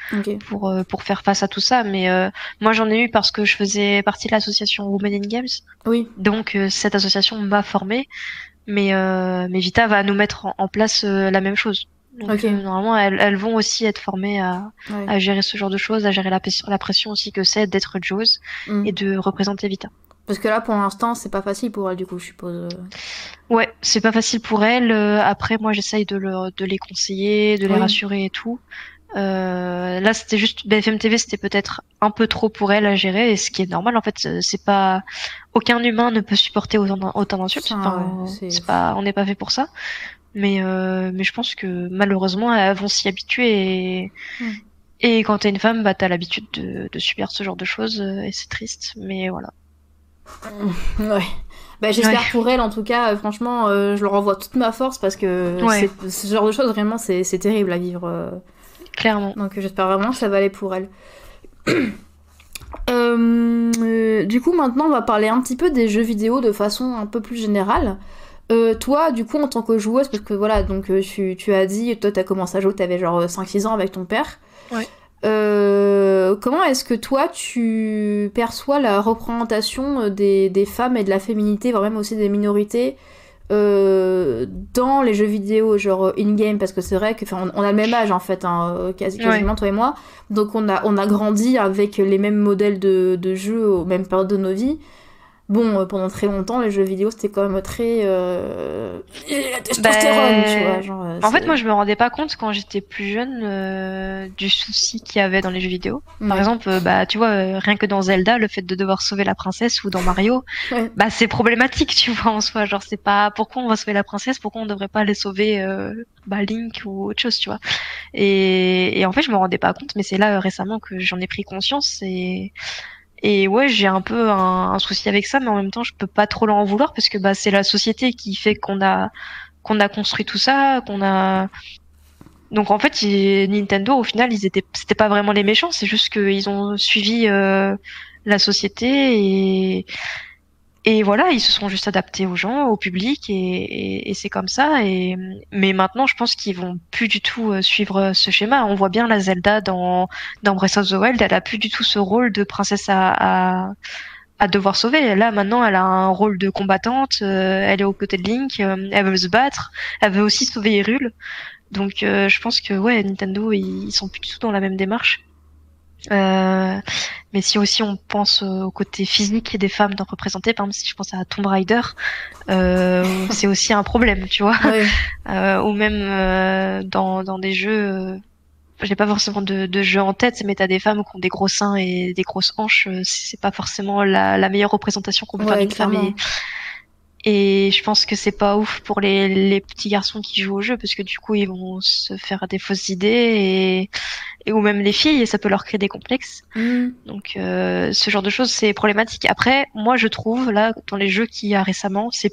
pour euh, pour faire face à tout ça. Mais euh, moi, j'en ai eu parce que je faisais partie de l'association Women in Games. Oui. Donc, euh, cette association m'a formée. Mais mais Vita va nous mettre en, place la même chose. Donc, normalement, elles, elles, vont aussi être formées à, à gérer ce genre de choses, à gérer la, la pression aussi que c'est d'être Jose mm. et de représenter Vita. Parce que là, pour l'instant, c'est pas facile pour elle, du coup, je suppose. Euh. Ouais, c'est pas facile pour elle. Euh, après, moi, j'essaye de, de les conseiller, de les rassurer et tout. Euh, là, c'était juste BFM TV, c'était peut-être un peu trop pour elle à gérer, et ce qui est normal. En fait, c'est pas aucun humain ne peut supporter autant, autant d'insultes. Enfin, c'est pas, on n'est pas fait pour ça. Mais euh, mais je pense que malheureusement, elles vont s'y habituer. Et, hmm. et quand t'es une femme, bah t'as l'habitude de, de subir ce genre de choses, et c'est triste. Mais voilà. ouais. Bah, j'espère pour elle en tout cas, franchement, euh, je leur envoie toute ma force parce que ce genre de choses vraiment c'est terrible à vivre. Euh. Clairement. Donc j'espère vraiment que ça va aller pour elle. Euh, du coup maintenant on va parler un petit peu des jeux vidéo de façon un peu plus générale. Toi, du coup, en tant que joueuse, parce que voilà, donc tu, tu as dit, toi, t'as commencé à jouer, t'avais genre 5-6 ans avec ton père. Ouais. Euh, comment est-ce que toi tu perçois la représentation euh, des, des, femmes et de la féminité, voire même aussi des minorités euh, dans les jeux vidéo, genre in-game, parce que c'est vrai que on, on, a le même âge en fait, hein, quasi, quasiment toi et moi, donc on a, on a grandi avec les mêmes modèles de, de jeux aux mêmes périodes de nos vies. Bon, euh, pendant très longtemps, les jeux vidéo, c'était quand même très. Euh... La testostérone, tu vois. Genre, euh, en fait, moi, je me rendais pas compte quand j'étais plus jeune euh, du souci qu'il y avait dans les jeux vidéo. Par exemple, bah, tu vois, rien que dans Zelda, le fait de devoir sauver la princesse ou dans Mario, bah, c'est problématique, tu vois, en soi. Genre, c'est pas pourquoi on va sauver la princesse, pourquoi on devrait pas aller sauver bah, Link ou autre chose, tu vois? Et, et en fait, je me rendais pas compte, mais c'est là récemment que j'en ai pris conscience et et ouais, j'ai un peu un, souci avec ça, mais en même temps, je peux pas trop l'en vouloir parce que bah c'est la société qui fait qu'on a qu'on a construit tout ça, qu'on a donc en fait, Nintendo au final, ils étaient c'était pas vraiment les méchants, c'est juste qu'ils ont suivi euh, la société et et voilà, ils se sont juste adaptés aux gens, au public, et, et, c'est comme ça. Et mais maintenant, je pense qu'ils vont plus du tout euh, suivre ce schéma. On voit bien la Zelda dans dans Breath of the Wild, elle a plus du tout ce rôle de princesse à, à, devoir sauver. Là, maintenant, elle a un rôle de combattante. Euh, elle est aux côtés de Link. Euh, elle veut se battre. Elle veut aussi sauver Hyrule. Donc, je pense que ouais, Nintendo, ils, ils sont plus du tout dans la même démarche. Euh, mais si aussi on pense au côté physique des femmes d'en représenter, par exemple si je pense à Tomb Raider, euh, c'est aussi un problème, tu vois. Euh, ou même euh, dans, dans des jeux, euh, j'ai pas forcément de, de jeux en tête, mais t'as des femmes qui ont des gros seins et des grosses hanches, c'est pas forcément la, la meilleure représentation qu'on peut faire d'une femme. Et, et je pense que c'est pas ouf pour les, les, petits garçons qui jouent au jeu parce que du coup ils vont se faire des fausses idées et, et ou même les filles et ça peut leur créer des complexes. Mm. Donc euh, ce genre de choses c'est problématique. Après moi je trouve là dans les jeux qu'il y a récemment c'est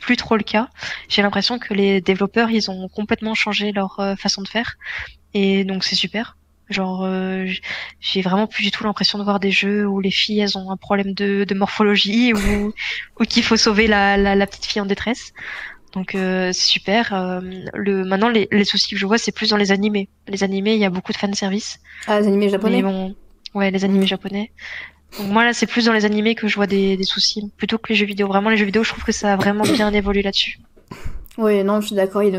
plus trop le cas. J'ai l'impression que les développeurs ils ont complètement changé leur euh, façon de faire et donc c'est super. Genre, euh, j'ai vraiment plus du tout l'impression de voir des jeux où les filles elles ont un problème de, de morphologie ou, ou qu'il faut sauver la, la, la, petite fille en détresse. Donc euh, c'est super. Euh, le maintenant les, les, soucis que je vois c'est plus dans les animés. Les animés il y a beaucoup de fan service. Ah les animés japonais? Bon, ouais les animés japonais. Donc moi là c'est plus dans les animés que je vois des, des soucis plutôt que les jeux vidéo. Vraiment les jeux vidéo je trouve que ça a vraiment bien évolué là-dessus. Oui, non, je suis d'accord, il.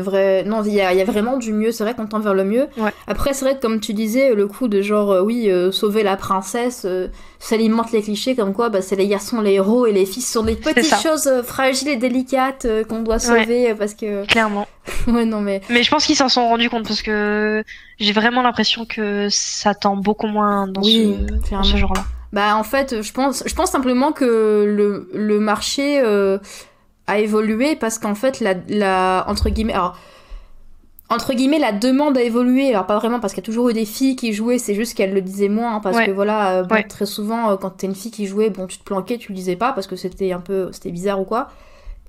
Non, y a, vraiment du mieux, c'est vrai qu'on tend vers le mieux. Après, c'est vrai que, comme tu disais, le coup de genre, euh, oui, euh, sauver la princesse, euh, ça alimente les clichés comme quoi bah, c'est les garçons les héros et les filles sont des petites choses fragiles et délicates qu'on doit sauver parce que... Clairement. ouais, non, mais... Mais je pense qu'ils s'en sont rendus compte parce que j'ai vraiment l'impression que ça tend beaucoup moins dans ce, ce genre-là. Bah, en fait, je pense, je pense simplement que le, le marché a évolué parce qu'en fait, la, la, entre guillemets, alors, entre guillemets, la demande a évolué. Alors, pas vraiment parce qu'il y a toujours eu des filles qui jouaient, c'est juste qu'elles le disaient moins. Hein, parce que voilà, euh, très souvent, euh, quand t'es une fille qui jouait, bon, tu te planquais, tu le disais pas parce que c'était un peu, c'était bizarre ou quoi.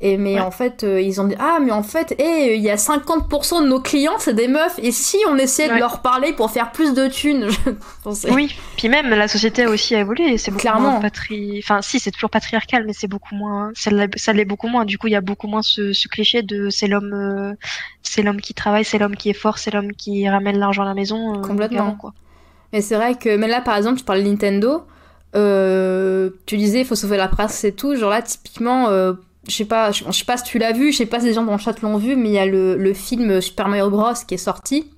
Et mais en fait, euh, ils ont dit ah mais en fait, eh, il y a 50% de nos clients c'est des meufs. Et si on essayait de leur parler pour faire plus de thunes, je Oui, puis même la société a aussi évolué, c'est beaucoup Clairement. moins patri... enfin si c'est toujours patriarcal mais c'est beaucoup moins ça l'est beaucoup moins. Du coup, il y a beaucoup moins ce, ce cliché de c'est l'homme euh, c'est l'homme qui travaille, c'est l'homme qui est fort, c'est l'homme qui ramène l'argent à la maison euh, complètement. quoi. Mais c'est vrai que mais là par exemple, tu parles de Nintendo tu disais il faut sauver la presse et tout, genre là typiquement je sais pas, je, sais pas si tu l'as vu, je sais pas si les gens dans le chat l'ont vu, mais il y a le, le, film Super Mario Bros. qui est sorti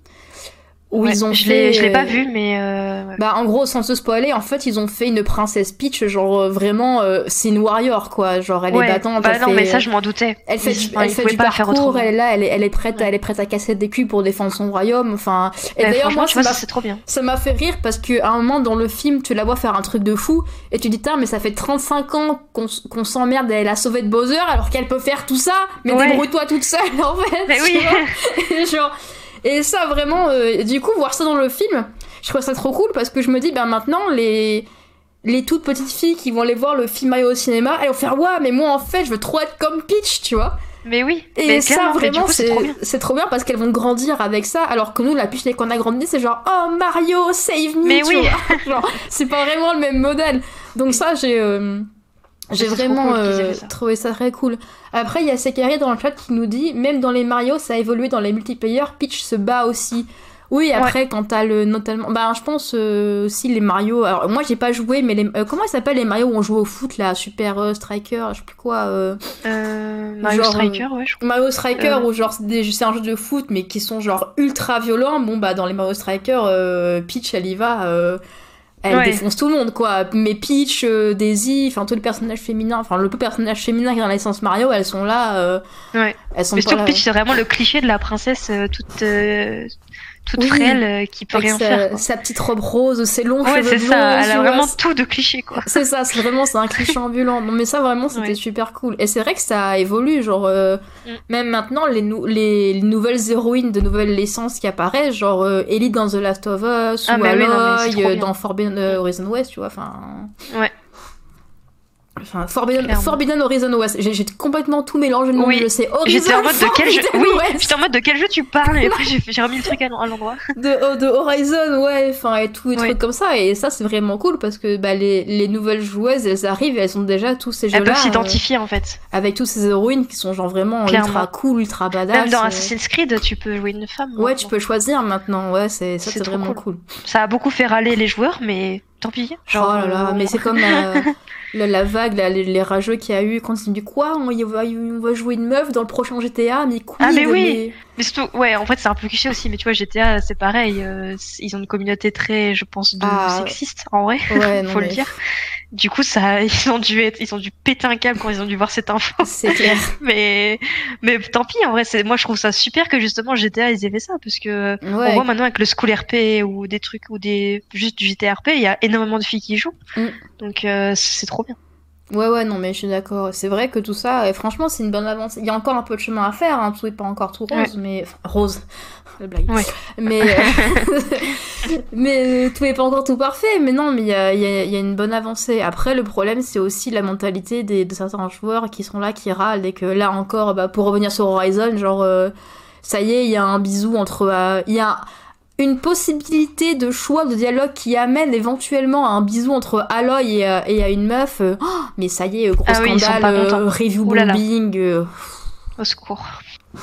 où ils ont je fait. Je l'ai pas vu, mais. Euh, bah, en gros, sans se spoiler, en fait, ils ont fait une princesse Peach, genre euh, vraiment, euh, c'est une warrior, quoi. Genre, elle est battante. Bah, non, mais ça, je m'en doutais. Elle fait, du, elle fait du parcours, elle est là, elle est, elle est prête, elle est prête à casser des culs pour défendre son royaume. Enfin. Et d'ailleurs, moi, ça c'est trop bien. Ça m'a fait rire parce qu'à un moment dans le film, tu la vois faire un truc de fou et tu dis, mais ça fait 35 ans qu'on s'emmerde, elle a sauvé de Bowser alors qu'elle peut faire tout ça, mais débrouille-toi toute seule, en fait. Mais oui. genre. Et ça, vraiment, euh, du coup, voir ça dans le film, je trouve ça trop cool parce que je me dis, ben maintenant, les, les toutes petites filles qui vont aller voir le film Mario au cinéma, elles vont faire, ouais, mais moi, en fait, je veux trop être comme Peach, tu vois. Mais oui. Et ça, vraiment, c'est trop, bien parce qu'elles vont grandir avec ça, alors que nous, la Peach, dès qu'on a grandi, c'est genre, oh Mario, save me, mais oui. c'est pas vraiment le même modèle. Donc ça, j'ai. Euh, j'ai vraiment euh, trouvé ça très cool. Après, il y a Sekari dans le chat qui nous dit même dans les Mario, ça a évolué dans les multiplayer. Peach se bat aussi. Oui, après, quand t'as le notamment. Bah, je pense euh, aussi les Mario. Alors, moi, j'ai pas joué, mais les... Euh, comment ça s'appelle les Mario où on joue au foot, là Super Striker, je sais plus quoi. Mario Striker, ouais, je crois. Mario Striker, où genre c'est un jeu de foot, mais qui sont genre ultra violents. Bon, bah, dans les Mario Striker, Peach, elle y va elle Ouais. défonce tout le monde, quoi. Mais Peach, euh, Daisy, enfin tous les personnages féminins, enfin le peu personnage féminin qui est dans la licence Mario, elles sont là. euh, Ouais. Elles sont Mais surtout Peach, c'est vraiment le cliché de la princesse euh, toute, euh, toute Oui. frêle euh, qui peut rien sa, faire. quoi. sa petite robe rose, ses longs Ouais, cheveux c'est blonds, ça. Elle a vraiment tout de cliché, quoi. C'est ça, c'est vraiment c'est un cliché ambulant. Non mais ça vraiment c'était Ouais. super cool. Et c'est vrai que ça évolue, genre euh, Mm. même maintenant les, nou- les, les nouvelles héroïnes de nouvelles licences qui apparaissent, genre euh, Ellie dans The Last of Us Ah, ou bah oui, Aloy trop euh, bien. dans Forbidden euh, Horizon West, tu vois, enfin. Ouais. Enfin, Forbidden, Clairement. Forbidden Horizon West. J'ai complètement tout mélangé le nom Oui. C'est Horizon J'étais en mode de quel jeu Oui, j'étais en mode de quel jeu tu parles et après j'ai remis le truc à, l'endroit. de, oh, de Horizon, ouais, enfin, et tout, et Ouais. trucs comme ça. Et ça, c'est vraiment cool parce que bah, les, les nouvelles joueuses, elles arrivent et elles ont déjà tous ces Elles jeux-là. peuvent euh, s'identifier en fait. avec tous ces héroïnes qui sont genre vraiment Clairement. ultra cool, ultra badass. Même dans euh. Assassin's Creed, tu peux jouer une femme. Ouais, maintenant. tu peux choisir maintenant, ouais, c'est ça C'est vraiment cool. Ça a beaucoup fait râler les joueurs, mais tant pis. Genre, oh là là, euh, mais c'est comme la, la vague, là, les, les rageux qu'il y a eu quand ils dit quoi, on, y va, on va jouer une meuf dans le prochain GTA, mais quid, Ah, mais oui. Mais surtout, ouais, en fait, c'est un peu cliché aussi, mais tu vois, GTA, c'est pareil. euh, ils ont une communauté très, je pense, de Ah. sexiste, en vrai. mais- Ouais, non, faut le mais dire. Du coup, ça, ils ont dû être, ils ont dû péter un câble quand ils ont dû voir cette info. C'est clair. Mais, mais tant pis, en vrai, c'est, moi, je trouve ça super que justement GTA, ils aient fait ça, parce que, on Ouais, voit maintenant avec le School RP ou des trucs, ou des, juste du GTA RP, il y a énormément de filles qui y jouent. Mm. Donc, euh, c'est trop bien. Ouais, ouais, non, mais je suis d'accord. C'est vrai que tout ça, et franchement, c'est une bonne avancée. Il y a encore un peu de chemin à faire, hein, tout n'est pas encore tout rose, mais. enfin, rose. La blague. Ouais. Mais. euh, mais euh, tout n'est pas encore tout parfait, mais non, mais il y a, y a- il y a une bonne avancée. Après, le problème, c'est aussi la mentalité des, de certains joueurs qui sont là, qui râlent, et que là encore, bah, pour revenir sur Horizon, genre, euh, ça y est, il y a un bisou entre. euh, Il y a une possibilité de choix de dialogue qui amène éventuellement à un bisou entre Aloy et, à- et à une meuf. euh, oh, mais ça y est, euh, gros Ah oui, scandale, euh, review bombing. euh, Au secours.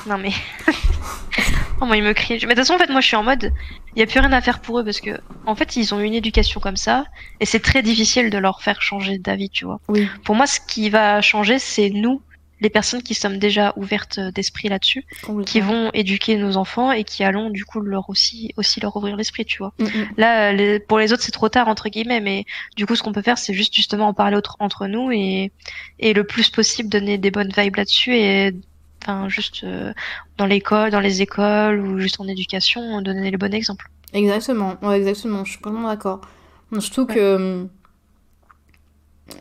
Non mais. oh, moi, ils me crient. Mais de toute façon, en fait, moi, je suis en mode. Il y a plus rien à faire pour eux parce que, en fait, ils ont une éducation comme ça et c'est très difficile de leur faire changer d'avis, tu vois. Oui. Pour moi, ce qui va changer, c'est nous, les personnes qui sommes déjà ouvertes d'esprit là-dessus, qui vont éduquer nos enfants et qui allons, du coup, leur aussi, aussi leur ouvrir l'esprit, tu vois. Mm, mm. Là, les- pour les autres, c'est trop tard entre guillemets, mais du coup, ce qu'on peut faire, c'est juste justement en parler autre- entre nous et et le plus possible donner des bonnes vibes là-dessus et enfin juste euh, dans l'école, dans les écoles ou juste en éducation, donner les bons exemples. Exactement, ouais, exactement, je suis complètement d'accord. Surtout Ouais. que, hum,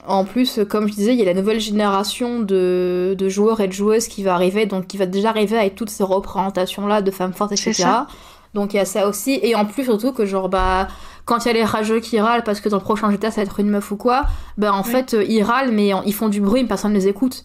en plus, comme je disais, il y a la nouvelle génération de, de joueurs et de joueuses qui va arriver, donc qui va déjà arriver avec toutes ces représentations-là de femmes fortes, etc. ça. Donc il y a ça aussi, et en plus, surtout que, genre, bah, quand il y a les rageux qui râlent parce que dans le prochain GTA ça va être une meuf ou quoi, bah, en Oui. fait, euh, ils râlent, mais ils font du bruit, mais personne ne les écoute.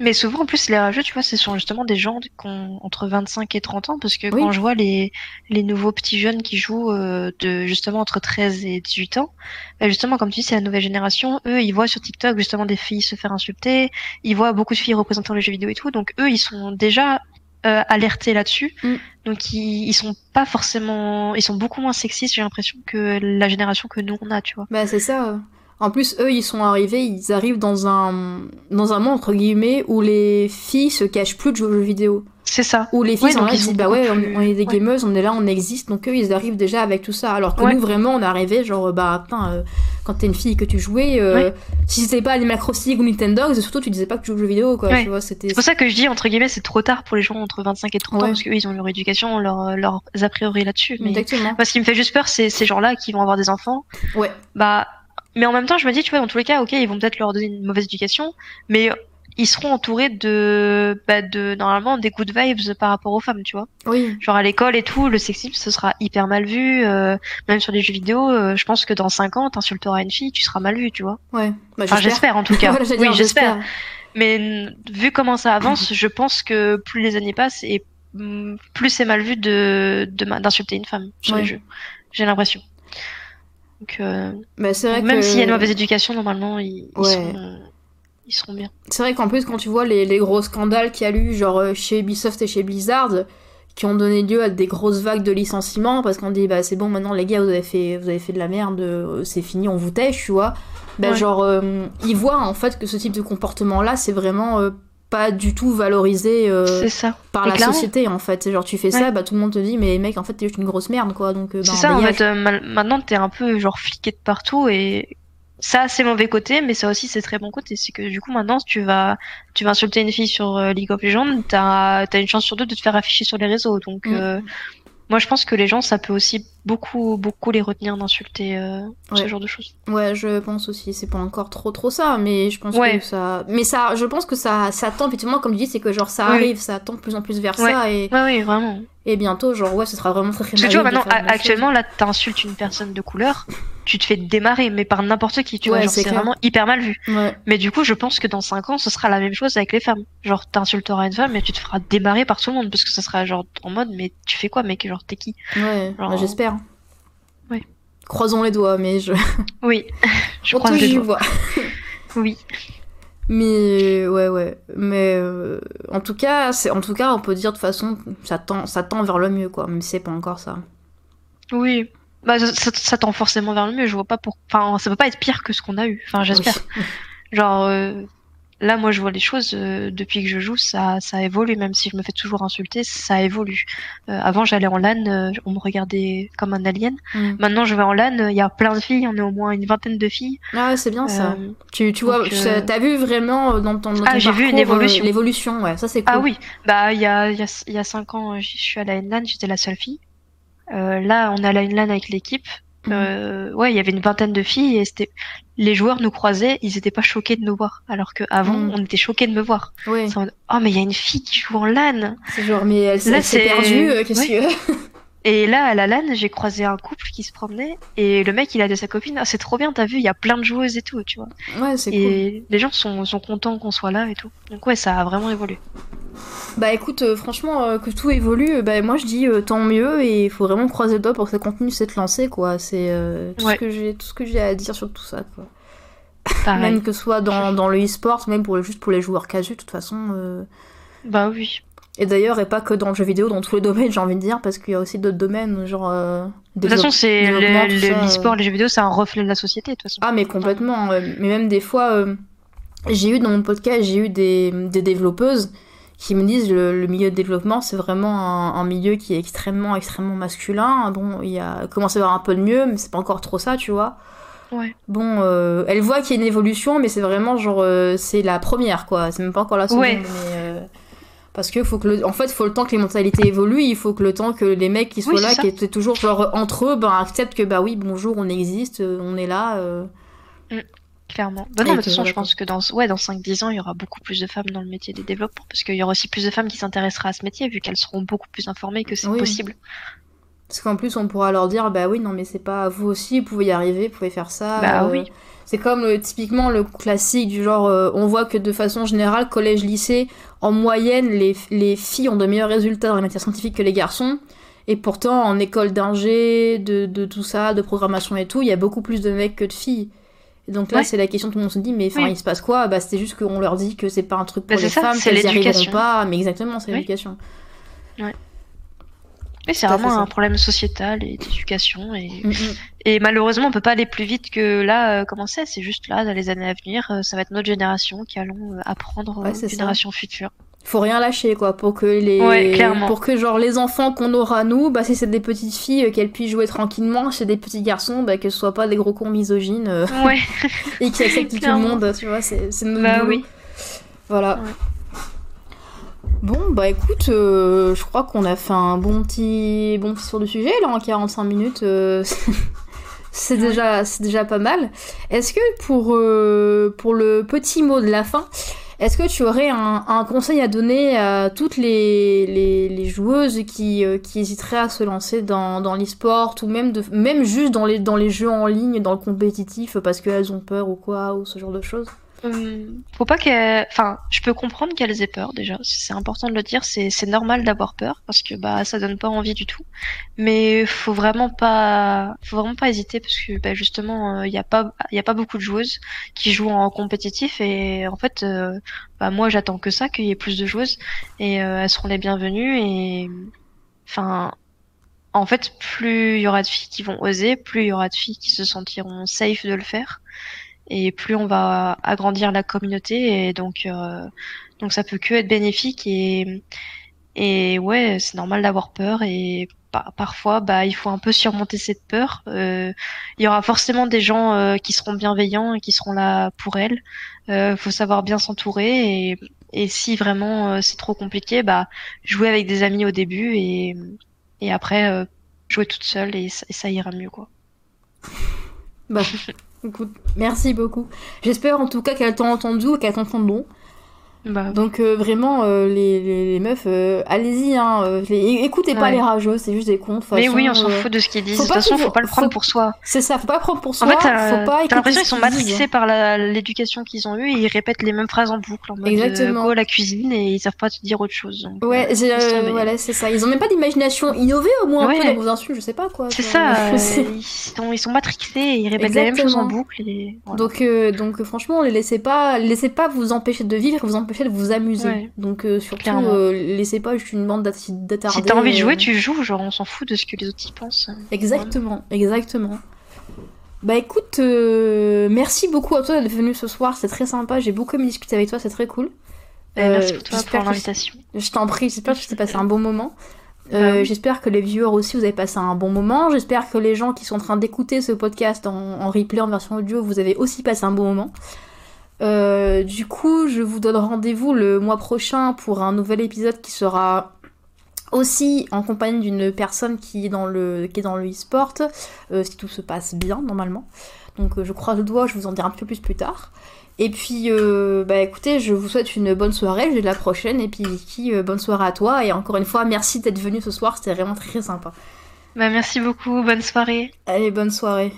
Mais souvent, en plus, les rageux, tu vois, ce sont justement des gens qui ont entre 25 et 30 ans, parce que Oui. quand je vois les, les nouveaux petits jeunes qui jouent euh, de justement entre 13 et 18 ans, bah justement, comme tu dis, c'est la nouvelle génération. Eux, ils voient sur TikTok justement des filles se faire insulter, ils voient beaucoup de filles représentant les jeux vidéo et tout, donc eux, ils sont déjà euh, alertés là-dessus. Mm. Donc ils, ils sont pas forcément, ils sont beaucoup moins sexistes, j'ai l'impression que la génération que nous on a, tu vois. Bah c'est ça. En plus, eux, ils sont arrivés, ils arrivent dans un, dans un monde, entre guillemets, où les filles se cachent plus de jouer aux jeux vidéo. C'est ça. Où les filles Ouais, sont là, ils disent, bah ouais, on- plus- on, est des ouais. gameuses, on est là, on existe, donc eux, ils arrivent déjà avec tout ça. Alors que Ouais. nous, vraiment, on est arrivé, genre, bah, putain, euh, quand t'es une fille que tu jouais, euh, si c'était pas Animal Crossing ou Nintendo, surtout, tu disais pas que tu joues aux jeux vidéo, quoi, tu vois, c'était... C'est pour ça que je dis entre guillemets c'est trop tard pour les gens entre 25 et 30 ans parce qu'eux ils ont leur éducation, leur, leurs a priori là-dessus. Mais Exactement. moi ce qui me fait juste peur c'est ces gens-là qui vont avoir des enfants. Ouais. Bah mais en même temps je me dis tu vois dans tous les cas ok ils vont peut-être leur donner une mauvaise éducation mais ils seront entourés de bah, de normalement des good vibes par rapport aux femmes tu vois. Oui. Genre à l'école et tout le sexisme ce sera hyper mal vu euh, même sur les jeux vidéo euh, je pense que dans 5 ans t'insulteras une fille tu seras mal vu tu vois. Ouais. Bah, Enfin j'espère en tout cas. Voilà, oui j'espère. Mais vu comment ça avance, je pense que plus les années passent et mm, plus c'est mal vu de d'insulter une femme sur Ouais. les jeux. J'ai l'impression. Donc euh, Bah, c'est vrai même que... s'il y a une mauvaise éducation, normalement ils, ils Ouais. seront ils seront bien. C'est vrai qu'en plus, quand tu vois les, les gros scandales qu'il y a eu, genre euh, chez Ubisoft et chez Blizzard, qui ont donné lieu à des grosses vagues de licenciements, parce qu'on dit, bah c'est bon, maintenant les gars, vous avez fait, vous avez fait de la merde, euh, c'est fini, on vous tèche, tu vois. Bah, Ouais. genre, euh, ils voient en fait que ce type de comportement-là, c'est vraiment euh, pas du tout valorisé euh, ça. par la clairement. société en fait. C'est genre tu fais ça, bah tout le monde te dit mais mec en fait t'es juste une grosse merde quoi. Donc euh, bah, C'est ça, en fait, euh, maintenant t'es un peu genre fliqué de partout et ça c'est mauvais côté, mais ça aussi c'est très bon côté. C'est que du coup maintenant tu vas tu vas insulter une fille sur euh, League of Legends, t'as as une chance sur deux de te faire afficher sur les réseaux. Donc Mm. euh, moi je pense que les gens ça peut aussi beaucoup beaucoup les retenir d'insulter euh, ce genre de choses. Ouais, je pense aussi. C'est pas encore trop trop ça, mais je pense Ouais. que ça. Mais ça, je pense que ça, ça tend effectivement, comme tu dis, c'est que genre ça Oui. arrive, ça tend de plus en plus vers Ouais. ça et, Ouais oui vraiment. Et bientôt genre ouais, ce sera vraiment très très. Parce que tu vois maintenant actuellement là t'insultes une personne de couleur, tu te fais démarrer mais par n'importe qui. Tu vois Ouais, genre c'est vraiment hyper mal vu. Ouais. Mais du coup, je pense que dans 5 ans, ce sera la même chose avec les femmes. Genre, t'insulteras une femme et tu te feras démarrer par tout le monde parce que ça sera genre en mode, mais tu fais quoi, mec Genre, t'es qui? Ouais, Genre- bah, j'espère. Ouais. Croisons les doigts, mais je. Oui, je les du doigts. bois. Oui. Mais ouais, ouais. Mais euh, en tout cas, c'est en tout cas, on peut dire de toute façon, ça tend, ça tend vers le mieux, quoi. Mais c'est pas encore ça. Oui. Bah, ça, ça- ça tend forcément vers le mieux. Je vois pas pour. Enfin, ça peut pas être pire que ce qu'on a eu. Enfin, j'espère. Oui. Genre, euh, là, moi, je vois les choses euh, depuis que je joue, ça, ça évolue. Même si je me fais toujours insulter, ça évolue. Euh, avant, j'allais en LAN, euh, on me regardait comme un alien. Mm. Maintenant, je vais en LAN, il y a plein de filles, on est au moins une vingtaine de filles. Ah, c'est bien ça. Tu, tu vois, t'as vu vraiment dans ton, dans Ah, j'ai vu une évolution. l'évolution, ouais, ça c'est cool. Ah oui, bah il y a, il y, a, il y a cinq ans, je suis allée à une LAN, j'étais la seule fille. Euh, là, on est à une LAN avec l'équipe. Mhm. Euh, ouais, il y avait une vingtaine de filles et c'était les joueurs nous croisaient, ils étaient pas choqués de nous voir, alors que avant Mhm. on était choqués de me voir. En oh mais il y a une fille qui joue en LAN. c'est genre, mais elle, s'est- perdue, euh, qu'est-ce que. Et là, à la LAN, j'ai croisé un couple qui se promenait et le mec il a dit à sa copine, ah, c'est trop bien, t'as vu, il y a plein de joueuses et tout, tu vois. Ouais, c'est cool. Et les gens sont, sont contents qu'on soit là et tout. Donc ouais, ça a vraiment évolué. Bah écoute, euh, franchement, euh, que tout évolue, euh, bah moi je dis euh, tant mieux et il faut vraiment croiser le doigt pour que ça continue cette lancée, quoi. C'est tout, Ouais. ce que j'ai, tout ce que j'ai à dire sur tout ça, quoi. Même que ce soit dans, dans le e-sport, même pour, juste pour les joueurs casus, de toute façon. Bah oui. Et d'ailleurs, et pas que dans le jeu vidéo, dans tous les domaines, j'ai envie de dire, parce qu'il y a aussi d'autres domaines, genre. euh, De toute façon, c'est le- le- l'e-sport, les jeux vidéo, c'est un reflet de la société, de toute façon. Ah, mais complètement. mais même des fois, euh, j'ai eu dans mon podcast, j'ai eu des, des développeuses qui me disent le, le milieu de développement, c'est vraiment un, un milieu qui est extrêmement, extrêmement masculin. Bon, il y a commencé à y avoir un peu de mieux, mais c'est pas encore trop ça, tu vois. Ouais. Bon, euh, elle voit qu'il y a une évolution, mais c'est vraiment genre, euh, c'est la première, quoi. C'est même pas encore la seconde. Ouais. Mais, euh, parce que faut que le, en fait, il faut le temps que les mentalités évoluent, il faut que le temps que les mecs qui soient Oui, là, qui étaient toujours genre entre eux, ben acceptent que bah oui, bonjour, on existe, euh, on est là. euh. Clairement. Bah non, mais de toute façon, je pense que dans, ouais, dans 5-10 ans, il y aura beaucoup plus de femmes dans le métier des développeurs, parce qu'il y aura aussi plus de femmes qui s'intéresseraient à ce métier, vu qu'elles seront beaucoup plus informées que c'est Oui. possible. Parce qu'en plus, on pourra leur dire, bah oui, non, mais c'est pas vous aussi, vous pouvez y arriver, vous pouvez faire ça. Bah euh, oui. C'est comme euh, typiquement le classique du genre, euh, on voit que de façon générale, collège, lycée, en moyenne, les, les filles ont de meilleurs résultats dans les matières scientifiques que les garçons. Et pourtant, en école d'ingé, de, de tout ça, de programmation et tout, il y a beaucoup plus de mecs que de filles. Et donc là, Ouais. c'est la question, tout le monde se dit, mais enfin, Oui. il se passe quoi? Bah, c'était juste qu'on leur dit que c'est pas un truc pour Bah, les c'est ça, femmes, c'est qu'elles y arriveront pas. Mais exactement, c'est Oui. l'éducation. Mais c'est vraiment un problème sociétal et d'éducation. Et... Mm, mm. et malheureusement, on peut pas aller plus vite que là, euh, comment c'est? C'est juste là, dans les années à venir, euh, ça va être notre génération qui allons euh, apprendre Ouais, aux c'est ça. générations futures. faut rien lâcher quoi pour que les Ouais, pour que genre les enfants qu'on aura nous bah si c'est des petites filles euh, qu'elles puissent jouer tranquillement chez des petits garçons bah que ce soit pas des gros cons misogynes euh, Ouais. et qui acceptent tout le monde tu vois c'est c'est notre Bah boulot. oui. voilà. Bon bah écoute euh, je crois qu'on a fait un bon petit bon petit tour du sujet là en 45 minutes euh, c'est déjà pas mal. Est-ce que pour euh, pour le petit mot de la fin est-ce que tu aurais un, un conseil à donner à toutes les, les, les joueuses qui, qui hésiteraient à se lancer dans, dans l'e-sport ou même, de, même juste dans les, dans les jeux en ligne, dans le compétitif parce qu'elles ont peur ou quoi, ou ce genre de choses? Hum, faut pas qu'elles. Enfin, je peux comprendre qu'elles aient peur déjà. C'est important de le dire. C'est normal d'avoir peur parce que bah ça donne pas envie du tout. Mais faut vraiment pas, faut vraiment pas hésiter parce que bah, justement il y a pas il y a pas beaucoup de joueuses qui jouent en compétitif et en fait euh, bah moi j'attends que ça qu'il y ait plus de joueuses et euh, elles seront les bienvenues et enfin en fait plus il y aura de filles qui vont oser, plus il y aura de filles qui se sentiront safe de le faire. Et plus on va agrandir la communauté et donc donc ça peut que être bénéfique et et ouais c'est normal d'avoir peur et parfois, bah, il faut un peu surmonter cette peur. Euh, il y aura forcément des gens euh, qui seront bienveillants et qui seront là pour elle. Euh, faut savoir bien s'entourer et, et, si vraiment c'est trop compliqué, bah, jouer avec des amis au début et, et après jouer toute seule et, ça ira mieux, quoi. Bah, merci beaucoup. J'espère en tout cas qu'elle t'a entendu et qu'elle t'entendront. Bah Donc euh, vraiment, euh, les, les, meufs, euh, allez-y, hein, écoutez pas les rageux, c'est juste des cons. Mais oui, on s'en fout de ce qu'ils disent. De toute façon, faut pas le prendre pour soi. C'est ça, faut pas prendre pour soi. En fait, t'as l'impression qu'ils sont matrixés par l'éducation qu'ils ont eue et ils répètent les mêmes phrases en boucle. En mode Exactement. go à la cuisine et ils savent pas te dire autre chose. ouais, voilà, c'est ça. Ils ont même pas d'imagination innovée au moins un peu dans vos insultes, je sais pas quoi. C'est ça. ils, sont, ils sont matrixés et ils répètent les mêmes choses en boucle. Donc, donc franchement, les laissez pas, laissez pas vous empêcher de vivre, vous empêcher de vous amuser. Donc euh, surtout, euh, laissez pas juste une bande d'attardés. Si t'as envie de jouer, euh. tu joues, genre on s'en fout de ce que les autres y pensent. Exactement, exactement. Bah écoute, merci beaucoup à toi d'être venu ce soir, c'est très sympa, j'ai beaucoup aimé discuter avec toi, c'est très cool. merci pour, toi, pour l'invitation. Je t'en prie, j'espère que tu t'es passé un bon moment. Bah j'espère que les viewers aussi vous avez passé un bon moment. J'espère que les gens qui sont en train d'écouter ce podcast en, en, replay en version audio, vous avez aussi passé un bon moment. Euh, du coup, je vous donne rendez-vous le mois prochain pour un nouvel épisode qui sera aussi en compagnie d'une personne qui est dans le qui est dans le e-sport, euh, si tout se passe bien normalement. Donc euh, je croise le doigt, je vous en dirai un peu plus plus tard. Et puis, bah écoutez, je vous souhaite une bonne soirée, je vais de la prochaine, et puis Vicky, bonne soirée à toi, et encore une fois, merci d'être venu ce soir, c'était vraiment très sympa. Bah merci beaucoup, bonne soirée. Allez, bonne soirée.